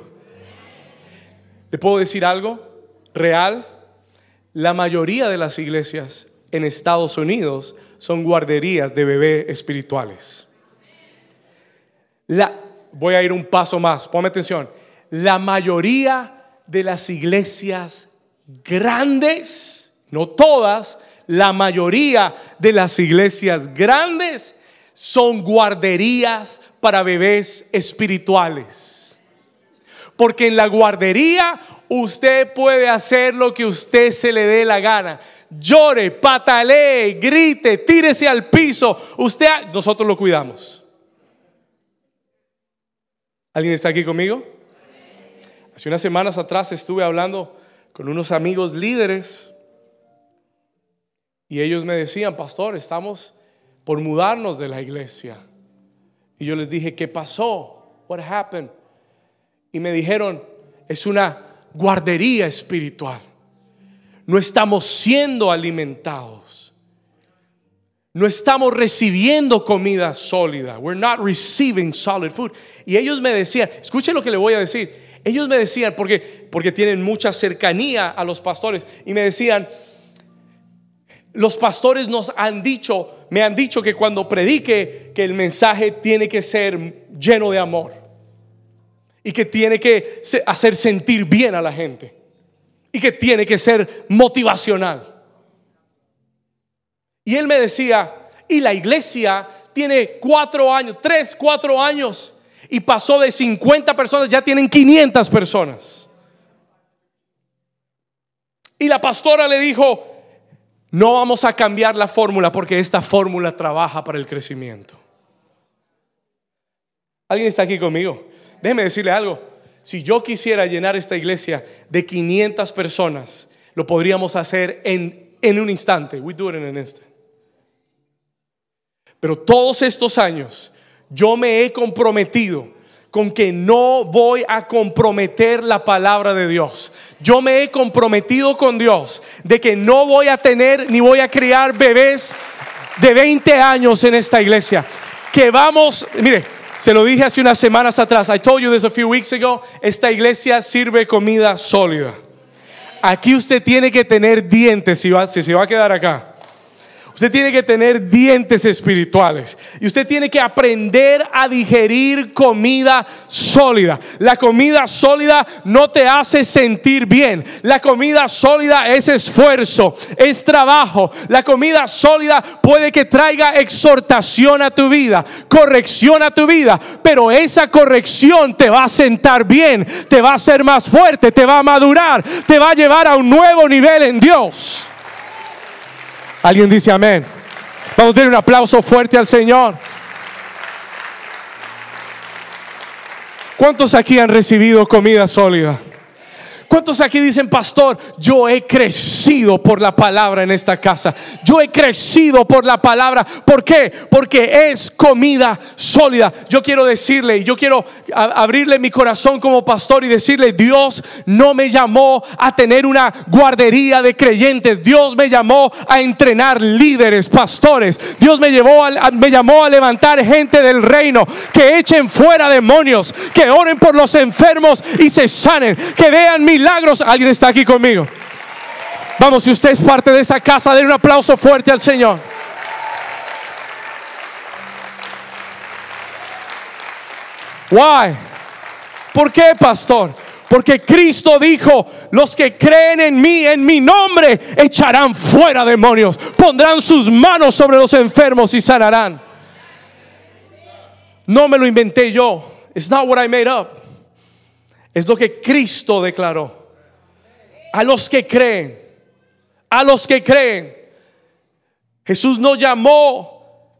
¿Le puedo decir algo real? La mayoría de las iglesias en Estados Unidos son guarderías de bebés espirituales. La, voy a ir un paso más, ponme atención. La mayoría de las iglesias grandes, no todas, la mayoría de las iglesias grandes son guarderías para bebés espirituales. Porque en la guardería usted puede hacer lo que usted se le dé la gana llore, patalee, grite, tírese al piso. Usted, nosotros lo cuidamos. ¿Alguien está aquí conmigo? Hace unas semanas atrás estuve hablando con unos amigos líderes y ellos me decían, pastor, estamos por mudarnos de la iglesia. Y yo les dije, ¿qué pasó? What happened? Y me dijeron, es una guardería espiritual no estamos siendo alimentados. No estamos recibiendo comida sólida. We're not receiving solid food. Y ellos me decían, escuchen lo que le voy a decir. ellos me decían, porque, porque tienen mucha cercanía a los pastores, y me decían, los pastores nos han dicho, me han dicho que cuando predique, que el mensaje tiene que ser lleno de amor y que tiene que hacer sentir bien a la gente y que tiene que ser motivacional. Y él me decía, y la iglesia tiene cuatro años, tres, cuatro años, y pasó de 50 personas, ya tienen 500 personas. Y la pastora le dijo, no vamos a cambiar la fórmula porque esta fórmula trabaja para el crecimiento. ¿Alguien está aquí conmigo? Déjeme decirle algo. Si yo quisiera llenar esta iglesia de 500 personas, lo podríamos hacer en, en un instante. We do it in. Pero todos estos años yo me he comprometido con que no voy a comprometer la palabra de Dios. Yo me he comprometido con Dios de que no voy a tener ni voy a criar bebés de 20 años en esta iglesia. Que vamos, mire, se lo dije hace unas semanas atrás. I told you this a few weeks ago. Esta iglesia sirve comida sólida. Aquí usted tiene que tener dientes si, va, si se va a quedar acá. Usted tiene que tener dientes espirituales. Y usted tiene que aprender a digerir comida sólida. La comida sólida no te hace sentir bien. La comida sólida es esfuerzo, es trabajo. La comida sólida puede que traiga exhortación a tu vida, corrección a tu vida. Pero esa corrección te va a sentar bien, te va a hacer más fuerte, te va a madurar, te va a llevar a un nuevo nivel en Dios. Alguien dice amén. Vamos a dar un aplauso fuerte al Señor. ¿Cuántos aquí han recibido comida sólida? ¿Cuántos aquí dicen, pastor, yo he crecido por la palabra en esta casa? Yo he crecido por la palabra. ¿Por qué? Porque es comida sólida. Yo quiero decirle, y yo quiero abrirle mi corazón como pastor y decirle, Dios no me llamó a tener una guardería de creyentes. Dios me llamó a entrenar líderes, pastores. Dios me, llevó me llamó a levantar gente del reino, que echen fuera demonios, que oren por los enfermos y se sanen, que vean mi milagros. Alguien está aquí conmigo. Vamos, si usted es parte de esa casa, den un aplauso fuerte al Señor. Why? ¿Por qué, pastor? Porque Cristo dijo, los que creen en mí, en mi nombre, echarán fuera demonios, pondrán sus manos sobre los enfermos y sanarán. No me lo inventé yo. It's not what I made up. Es lo que Cristo declaró. A los que creen, a los que creen. Jesús no llamó,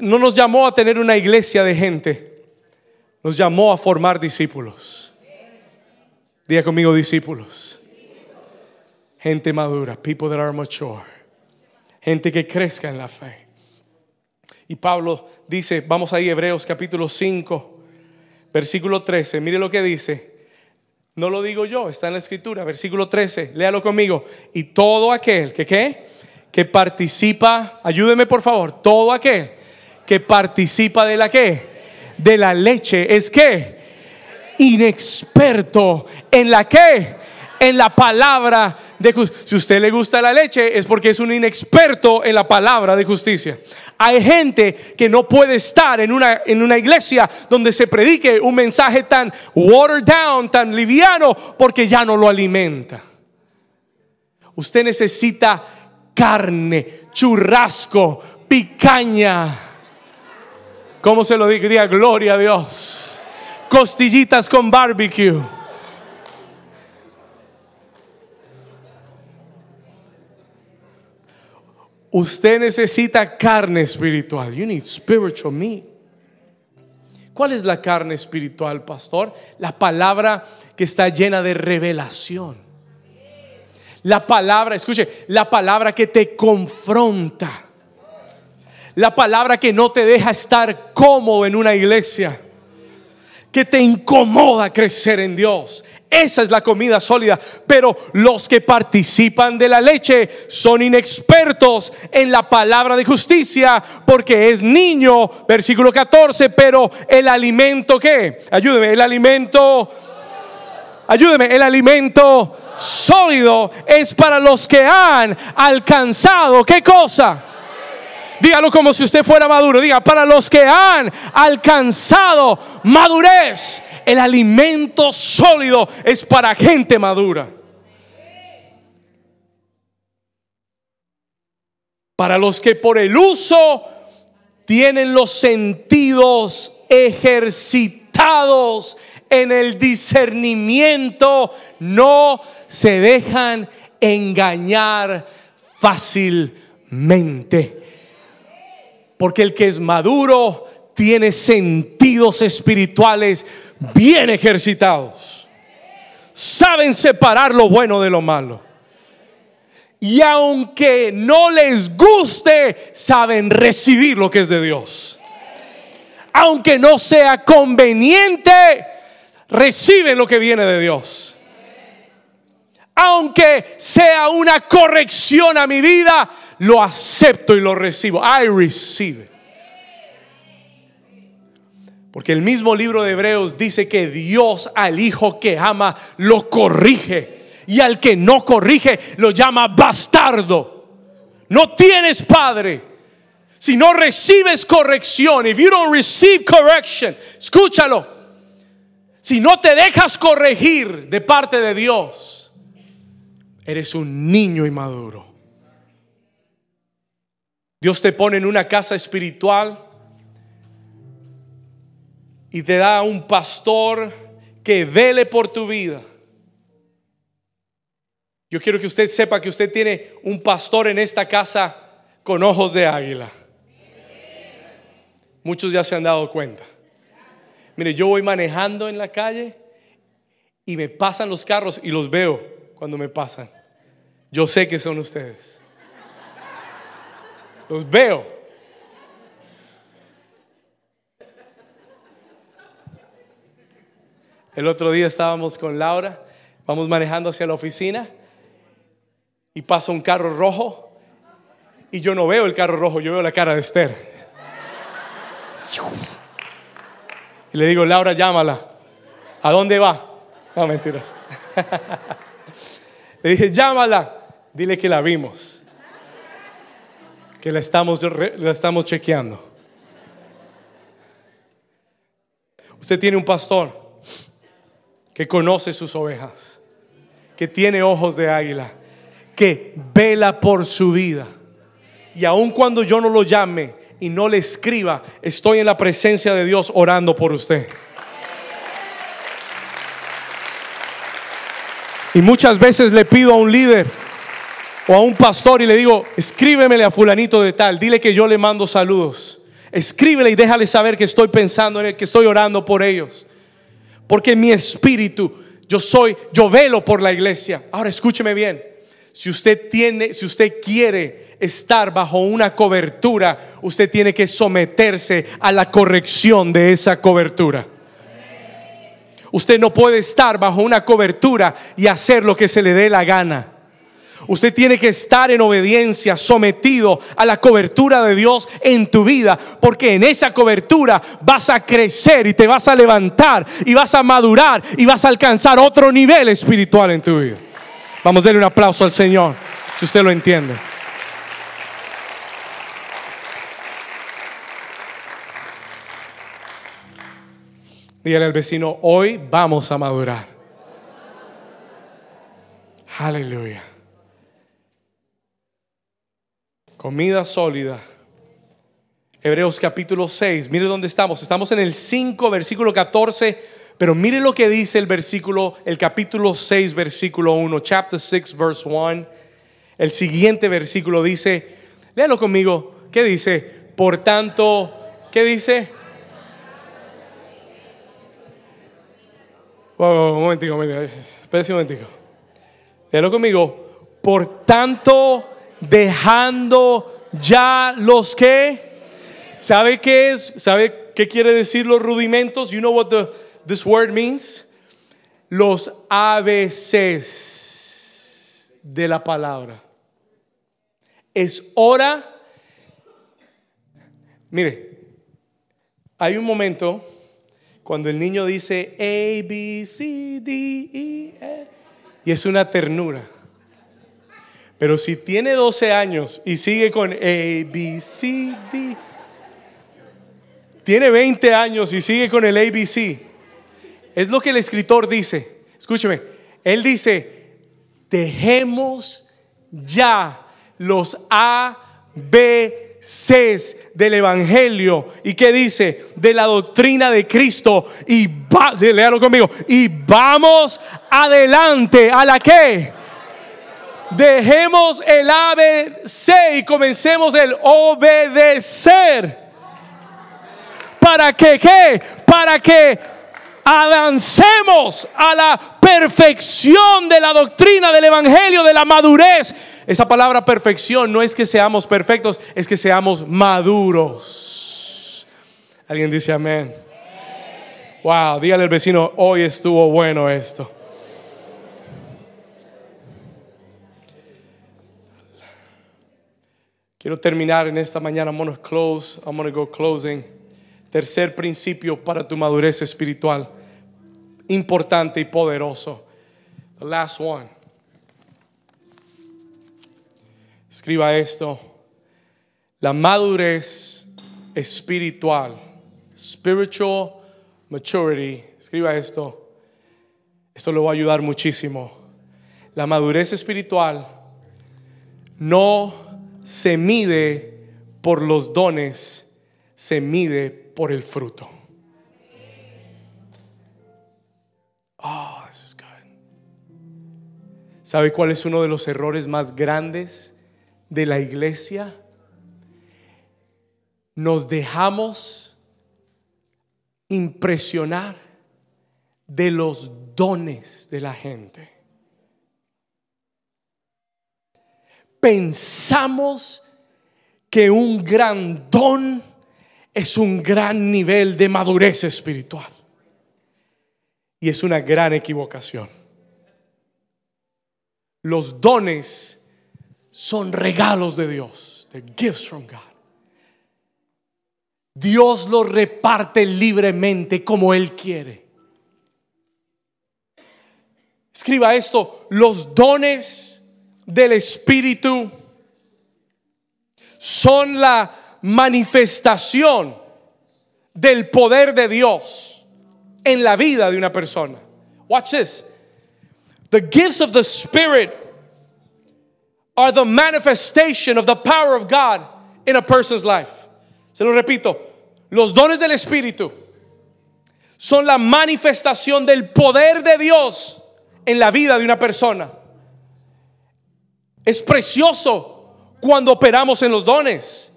no nos llamó a tener una iglesia de gente, nos llamó a formar discípulos. Diga conmigo discípulos. Gente madura, people that are mature. Gente que crezca en la fe. Y Pablo dice, vamos ahí, Hebreos capítulo 5 versículo 13, mire lo que dice. No lo digo yo, está en la escritura, versículo 13, léalo conmigo. Y todo aquel que qué? Que participa, ayúdeme por favor, todo aquel que participa de la qué? De la leche, es que inexperto en la qué? En la palabra Si usted le gusta la leche es porque es un inexperto en la palabra de justicia. Hay gente que no puede estar en una, en una iglesia donde se predique un mensaje tan watered down, tan liviano, porque ya no lo alimenta. Usted necesita carne, churrasco, picaña. ¿Cómo se lo? Diga gloria a Dios. Costillitas con barbecue. Usted necesita carne espiritual. You need spiritual meat. ¿Cuál es la carne espiritual, pastor? La palabra que está llena de revelación. La palabra, escuche, la palabra que te confronta. La palabra que no te deja estar cómodo en una iglesia. Que te incomoda crecer en Dios. Esa es la comida sólida. Pero los que participan de la leche son inexpertos en la palabra de justicia porque es niño, versículo 14, pero el alimento que, ayúdeme, el alimento Ayúdeme, el alimento sólido es para los que han alcanzado, ¿qué cosa? Dígalo como si usted fuera maduro. Diga, para los que han alcanzado madurez, el alimento sólido es para gente madura. Para los que por el uso tienen los sentidos ejercitados en el discernimiento, no se dejan engañar fácilmente. Porque el que es maduro tiene sentidos espirituales bien ejercitados. Saben separar lo bueno de lo malo. Y aunque no les guste, saben recibir lo que es de Dios. Aunque no sea conveniente, reciben lo que viene de Dios. Aunque sea una corrección a mi vida, lo acepto y lo recibo. I receive. Porque el mismo libro de Hebreos dice que Dios al hijo que ama lo corrige y al que no corrige lo llama bastardo. No tienes padre. Si no recibes corrección, if you don't receive correction, escúchalo. Si no te dejas corregir de parte de Dios, eres un niño inmaduro. Dios te pone en una casa espiritual y te da un pastor que vele por tu vida yo quiero que usted sepa que usted tiene un pastor en esta casa con ojos de águila. Muchos ya se han dado cuenta. Mire, yo voy manejando en la calle y me pasan los carros y los veo cuando me pasan. Yo sé que son ustedes. Los veo. El otro día estábamos con Laura, vamos manejando hacia la oficina y pasa un carro rojo y yo no veo el carro rojo, yo veo la cara de Esther. Y le digo, Laura, llámala. ¿A dónde va? No, mentiras. Le dije, llámala. Dile que la vimos. Que la estamos, la estamos chequeando. Usted tiene un pastor que conoce sus ovejas, que tiene ojos de águila que vela por su vida. Y aun cuando yo no lo llame y no le escriba, estoy en la presencia de Dios orando por usted. Y muchas veces le pido a un líder o a un pastor y le digo, escríbemele a fulanito de tal, dile que yo le mando saludos. Escríbele y déjale saber que estoy pensando en él, que estoy orando por ellos. Porque mi espíritu, yo soy, yo velo por la iglesia. Ahora escúcheme bien si usted tiene, si usted quiere estar bajo una cobertura, usted tiene que someterse a la corrección de esa cobertura. Usted no puede estar bajo una cobertura y hacer lo que se le dé la gana. Usted tiene que estar en obediencia, sometido a la cobertura de Dios en tu vida, porque en esa cobertura vas a crecer y te vas a levantar y vas a madurar y vas a alcanzar otro nivel espiritual en tu vida. Vamos a darle un aplauso al Señor, si usted lo entiende. Dígale al vecino, hoy vamos a madurar. Aleluya. Comida sólida. Hebreos capítulo 6. Mire dónde estamos. Estamos en el 5, versículo 14 pero mire lo que dice el versículo, el capítulo 6, versículo 1, chapter 6, verse 1. El siguiente versículo dice, léalo conmigo, ¿qué dice? Por tanto, ¿qué dice? un momentico, un momentico, un momentico. Léalo conmigo. Por tanto, dejando ya los que, ¿sabe qué es? ¿Sabe qué quiere decir los rudimentos? You know what the this word means? Los ABCs de la palabra. Es hora. Mire, hay un momento cuando el niño dice A, B, C, D, E, y es una ternura. Pero si tiene 12 años y sigue con A, tiene 20 años y sigue con el ABC, es lo que el escritor dice. Escúcheme, él dice, dejemos ya los A, B, C del Evangelio. ¿Y qué dice? De la doctrina de Cristo. Y va, léalo conmigo. Y vamos adelante. ¿A la que Dejemos el ABC y comencemos el obedecer. ¿Para que qué? Para que avancemos a la perfección de la doctrina del Evangelio, de la madurez. Esa palabra perfección no es que seamos perfectos, es que seamos maduros. ¿Alguien dice amén? Wow, dígale al vecino, hoy estuvo bueno esto. Quiero terminar en esta mañana. I'm going close. I'm going to go closing. Tercer principio para tu madurez espiritual, importante y poderoso. The last one. Escriba esto. La madurez espiritual, spiritual maturity. Escriba esto. Esto le va a ayudar muchísimo. La madurez espiritual no se mide por los dones, se mide por el fruto. Oh, this is good. ¿Sabe cuál es uno de los errores más grandes de la iglesia? Nos dejamos impresionar de los dones de la gente. Pensamos que un gran don es un gran nivel de madurez espiritual. Y es una gran equivocación. Los dones son regalos de Dios, the gifts from God. Dios los reparte libremente como Él quiere. Escriba esto, los dones del Espíritu son la manifestación del poder de Dios en la vida de una persona. Watch this. The gifts of the Spirit are the manifestation of the power of God in a person's life. Se lo repito, los dones del Espíritu son la manifestación del poder de Dios en la vida de una persona. Es precioso cuando operamos en los dones.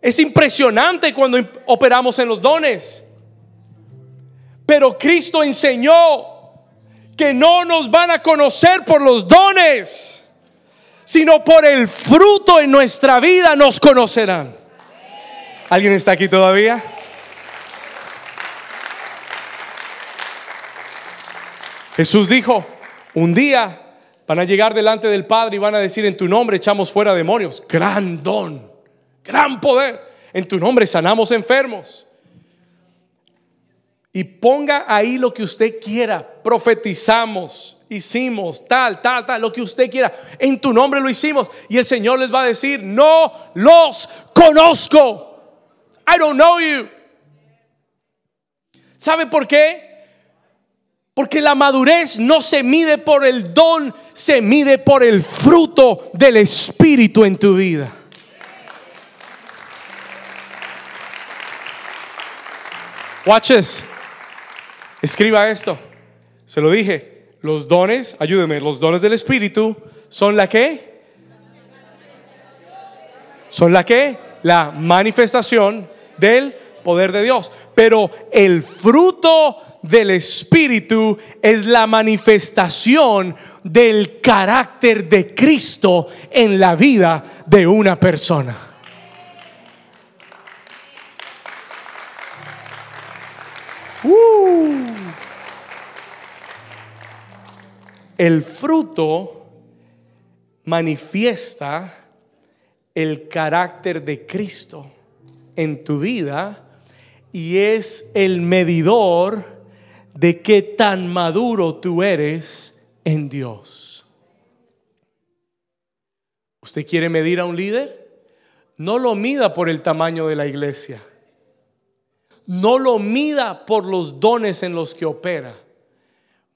Es impresionante cuando operamos en los dones. Pero Cristo enseñó que no nos van a conocer por los dones, sino por el fruto en nuestra vida nos conocerán. ¿Alguien está aquí todavía? Jesús dijo, un día van a llegar delante del Padre y van a decir en tu nombre echamos fuera demonios. Gran don gran poder. En tu nombre sanamos enfermos. Y ponga ahí lo que usted quiera. Profetizamos, hicimos, tal, tal, tal, lo que usted quiera. En tu nombre lo hicimos. Y el Señor les va a decir, no los conozco. I don't know you. ¿Sabe por qué? Porque la madurez no se mide por el don, se mide por el fruto del Espíritu en tu vida. Watch this. Escriba esto. Se lo dije. Los dones, ayúdeme, los dones del Espíritu son la que? Son la que? La manifestación del poder de Dios. Pero el fruto del Espíritu es la manifestación del carácter de Cristo en la vida de una persona. Uh. El fruto manifiesta el carácter de Cristo en tu vida y es el medidor de qué tan maduro tú eres en Dios. ¿Usted quiere medir a un líder? No lo mida por el tamaño de la iglesia. No lo mida por los dones en los que opera.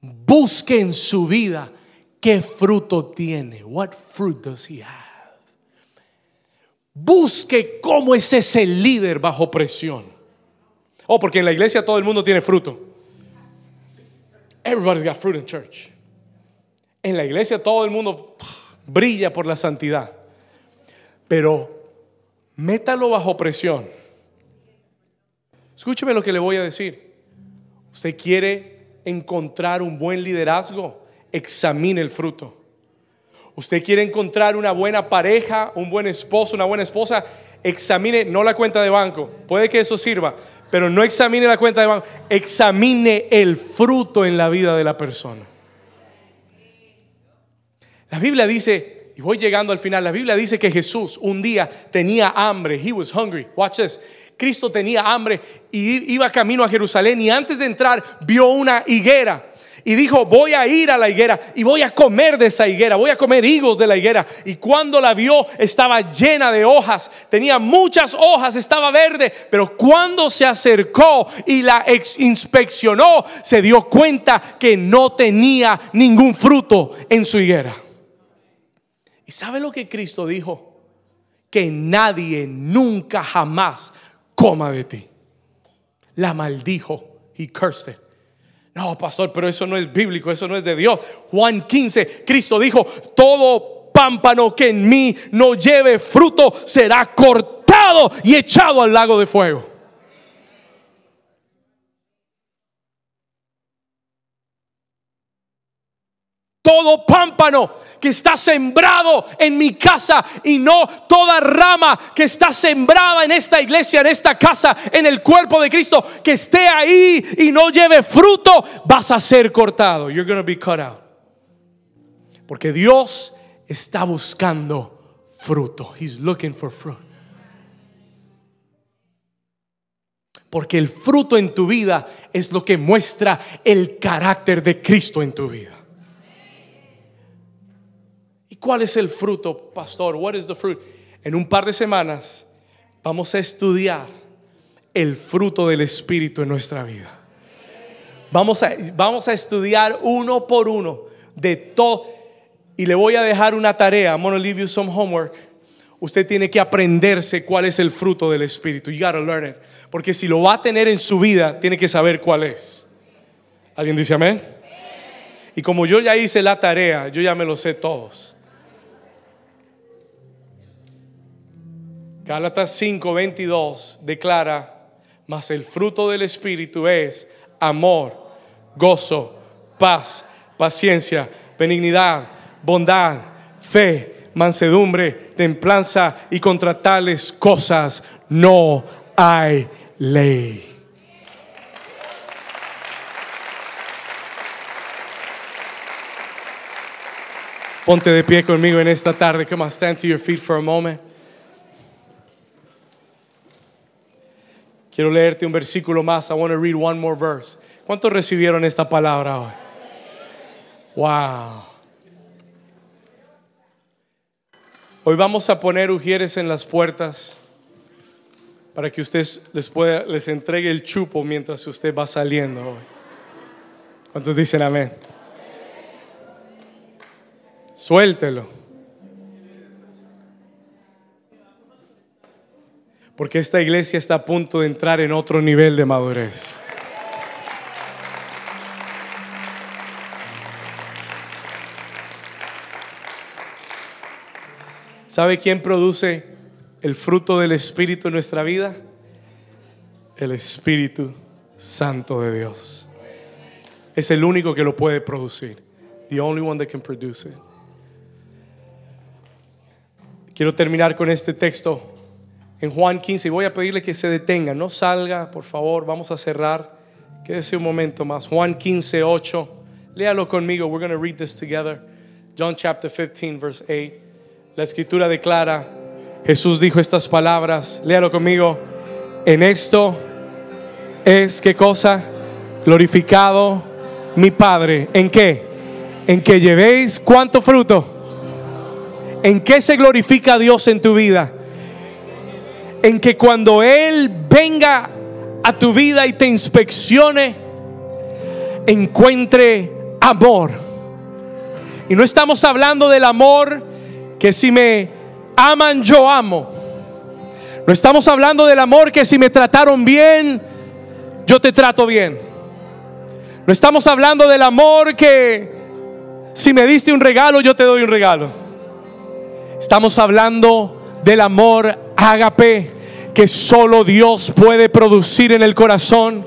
Busque en su vida qué fruto tiene. What fruit does he have? Busque cómo es ese líder bajo presión. Oh, porque en la iglesia todo el mundo tiene fruto. Everybody's got fruit in church. En la iglesia todo el mundo brilla por la santidad. Pero métalo bajo presión. Escúcheme lo que le voy a decir. Usted quiere encontrar un buen liderazgo, examine el fruto. Usted quiere encontrar una buena pareja, un buen esposo, una buena esposa, examine no la cuenta de banco. Puede que eso sirva, pero no examine la cuenta de banco, examine el fruto en la vida de la persona. La Biblia dice, y voy llegando al final, la Biblia dice que Jesús un día tenía hambre, he was hungry. Watch this. Cristo tenía hambre y iba camino a Jerusalén y antes de entrar vio una higuera y dijo, voy a ir a la higuera y voy a comer de esa higuera, voy a comer higos de la higuera. Y cuando la vio estaba llena de hojas, tenía muchas hojas, estaba verde, pero cuando se acercó y la inspeccionó, se dio cuenta que no tenía ningún fruto en su higuera. ¿Y sabe lo que Cristo dijo? Que nadie nunca jamás coma de ti. La maldijo. He cursed. No, pastor, pero eso no es bíblico, eso no es de Dios. Juan 15, Cristo dijo, todo pámpano que en mí no lleve fruto será cortado y echado al lago de fuego. Todo pámpano que está sembrado en mi casa y no toda rama que está sembrada en esta iglesia, en esta casa, en el cuerpo de Cristo, que esté ahí y no lleve fruto, vas a ser cortado. You're going to be cut out. Porque Dios está buscando fruto. He's looking for fruit. Porque el fruto en tu vida es lo que muestra el carácter de Cristo en tu vida. ¿Cuál es el fruto, pastor? What is the fruit? En un par de semanas vamos a estudiar el fruto del Espíritu en nuestra vida. Vamos a, vamos a estudiar uno por uno de todo. Y le voy a dejar una tarea. I'm going to leave you some homework. Usted tiene que aprenderse cuál es el fruto del Espíritu. You gotta learn it. Porque si lo va a tener en su vida, tiene que saber cuál es. ¿Alguien dice amén? Y como yo ya hice la tarea, yo ya me lo sé todos. Gálatas 5:22 declara, mas el fruto del Espíritu es amor, gozo, paz, paciencia, benignidad, bondad, fe, mansedumbre, templanza y contra tales cosas no hay ley. Ponte de pie conmigo en esta tarde. Come on, stand to your feet for a moment. Quiero leerte un versículo más. I want to read one more verse. ¿Cuántos recibieron esta palabra hoy? Wow. Hoy vamos a poner ujieres en las puertas para que usted les pueda les entregue el chupo mientras usted va saliendo hoy. ¿Cuántos dicen amén? Suéltelo. Porque esta iglesia está a punto de entrar en otro nivel de madurez. ¿Sabe quién produce el fruto del Espíritu en nuestra vida? El Espíritu Santo de Dios. Es el único que lo puede producir. The only one that can produce it. Quiero terminar con este texto en Juan 15. Y voy a pedirle que se detenga, no salga, por favor, vamos a cerrar. Quédese un momento más. Juan 15, 8. Léalo conmigo. We're going to read this together. John chapter 15, verse 8. La escritura declara, Jesús dijo estas palabras. Léalo conmigo. En esto es, ¿qué cosa? Glorificado mi Padre. ¿En qué? En que llevéis cuánto fruto. ¿En qué se glorifica Dios en tu vida? En que cuando Él venga a tu vida y te inspeccione, encuentre amor. Y no estamos hablando del amor que si me aman yo amo. No estamos hablando del amor que si me trataron bien, yo te trato bien. No estamos hablando del amor que si me diste un regalo, yo te doy un regalo. Estamos hablando del amor ágape que solo Dios puede producir en el corazón,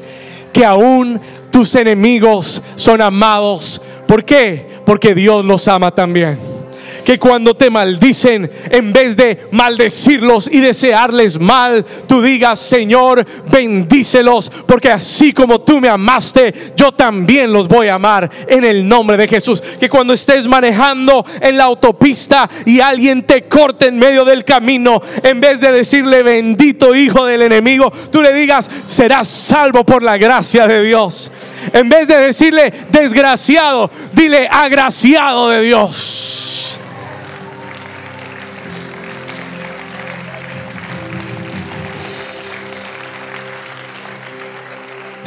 que aún tus enemigos son amados. ¿Por qué? Porque Dios los ama también que cuando te maldicen, en vez de maldecirlos y desearles mal, tú digas, Señor, bendícelos, porque así como tú me amaste, yo también los voy a amar en el nombre de Jesús. Que cuando estés manejando en la autopista y alguien te corte en medio del camino, en vez de decirle, bendito hijo del enemigo, tú le digas, serás salvo por la gracia de Dios. En vez de decirle, desgraciado, dile, agraciado de Dios.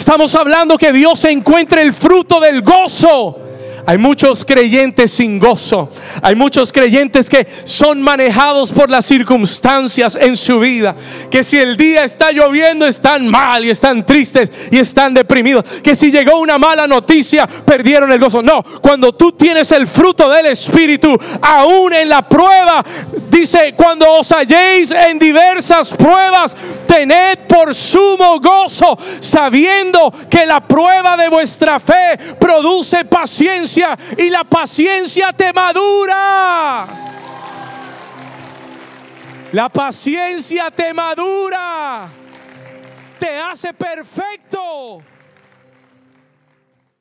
Estamos hablando que Dios encuentre el fruto del gozo hay muchos creyentes sin gozo. Hay muchos creyentes que son manejados por las circunstancias en su vida. Que si el día está lloviendo están mal y están tristes y están deprimidos. Que si llegó una mala noticia perdieron el gozo. No, cuando tú tienes el fruto del Espíritu, aún en la prueba, dice, cuando os halléis en diversas pruebas, tened por sumo gozo, sabiendo que la prueba de vuestra fe produce y la paciencia te madura. La paciencia te madura. Te hace perfecto.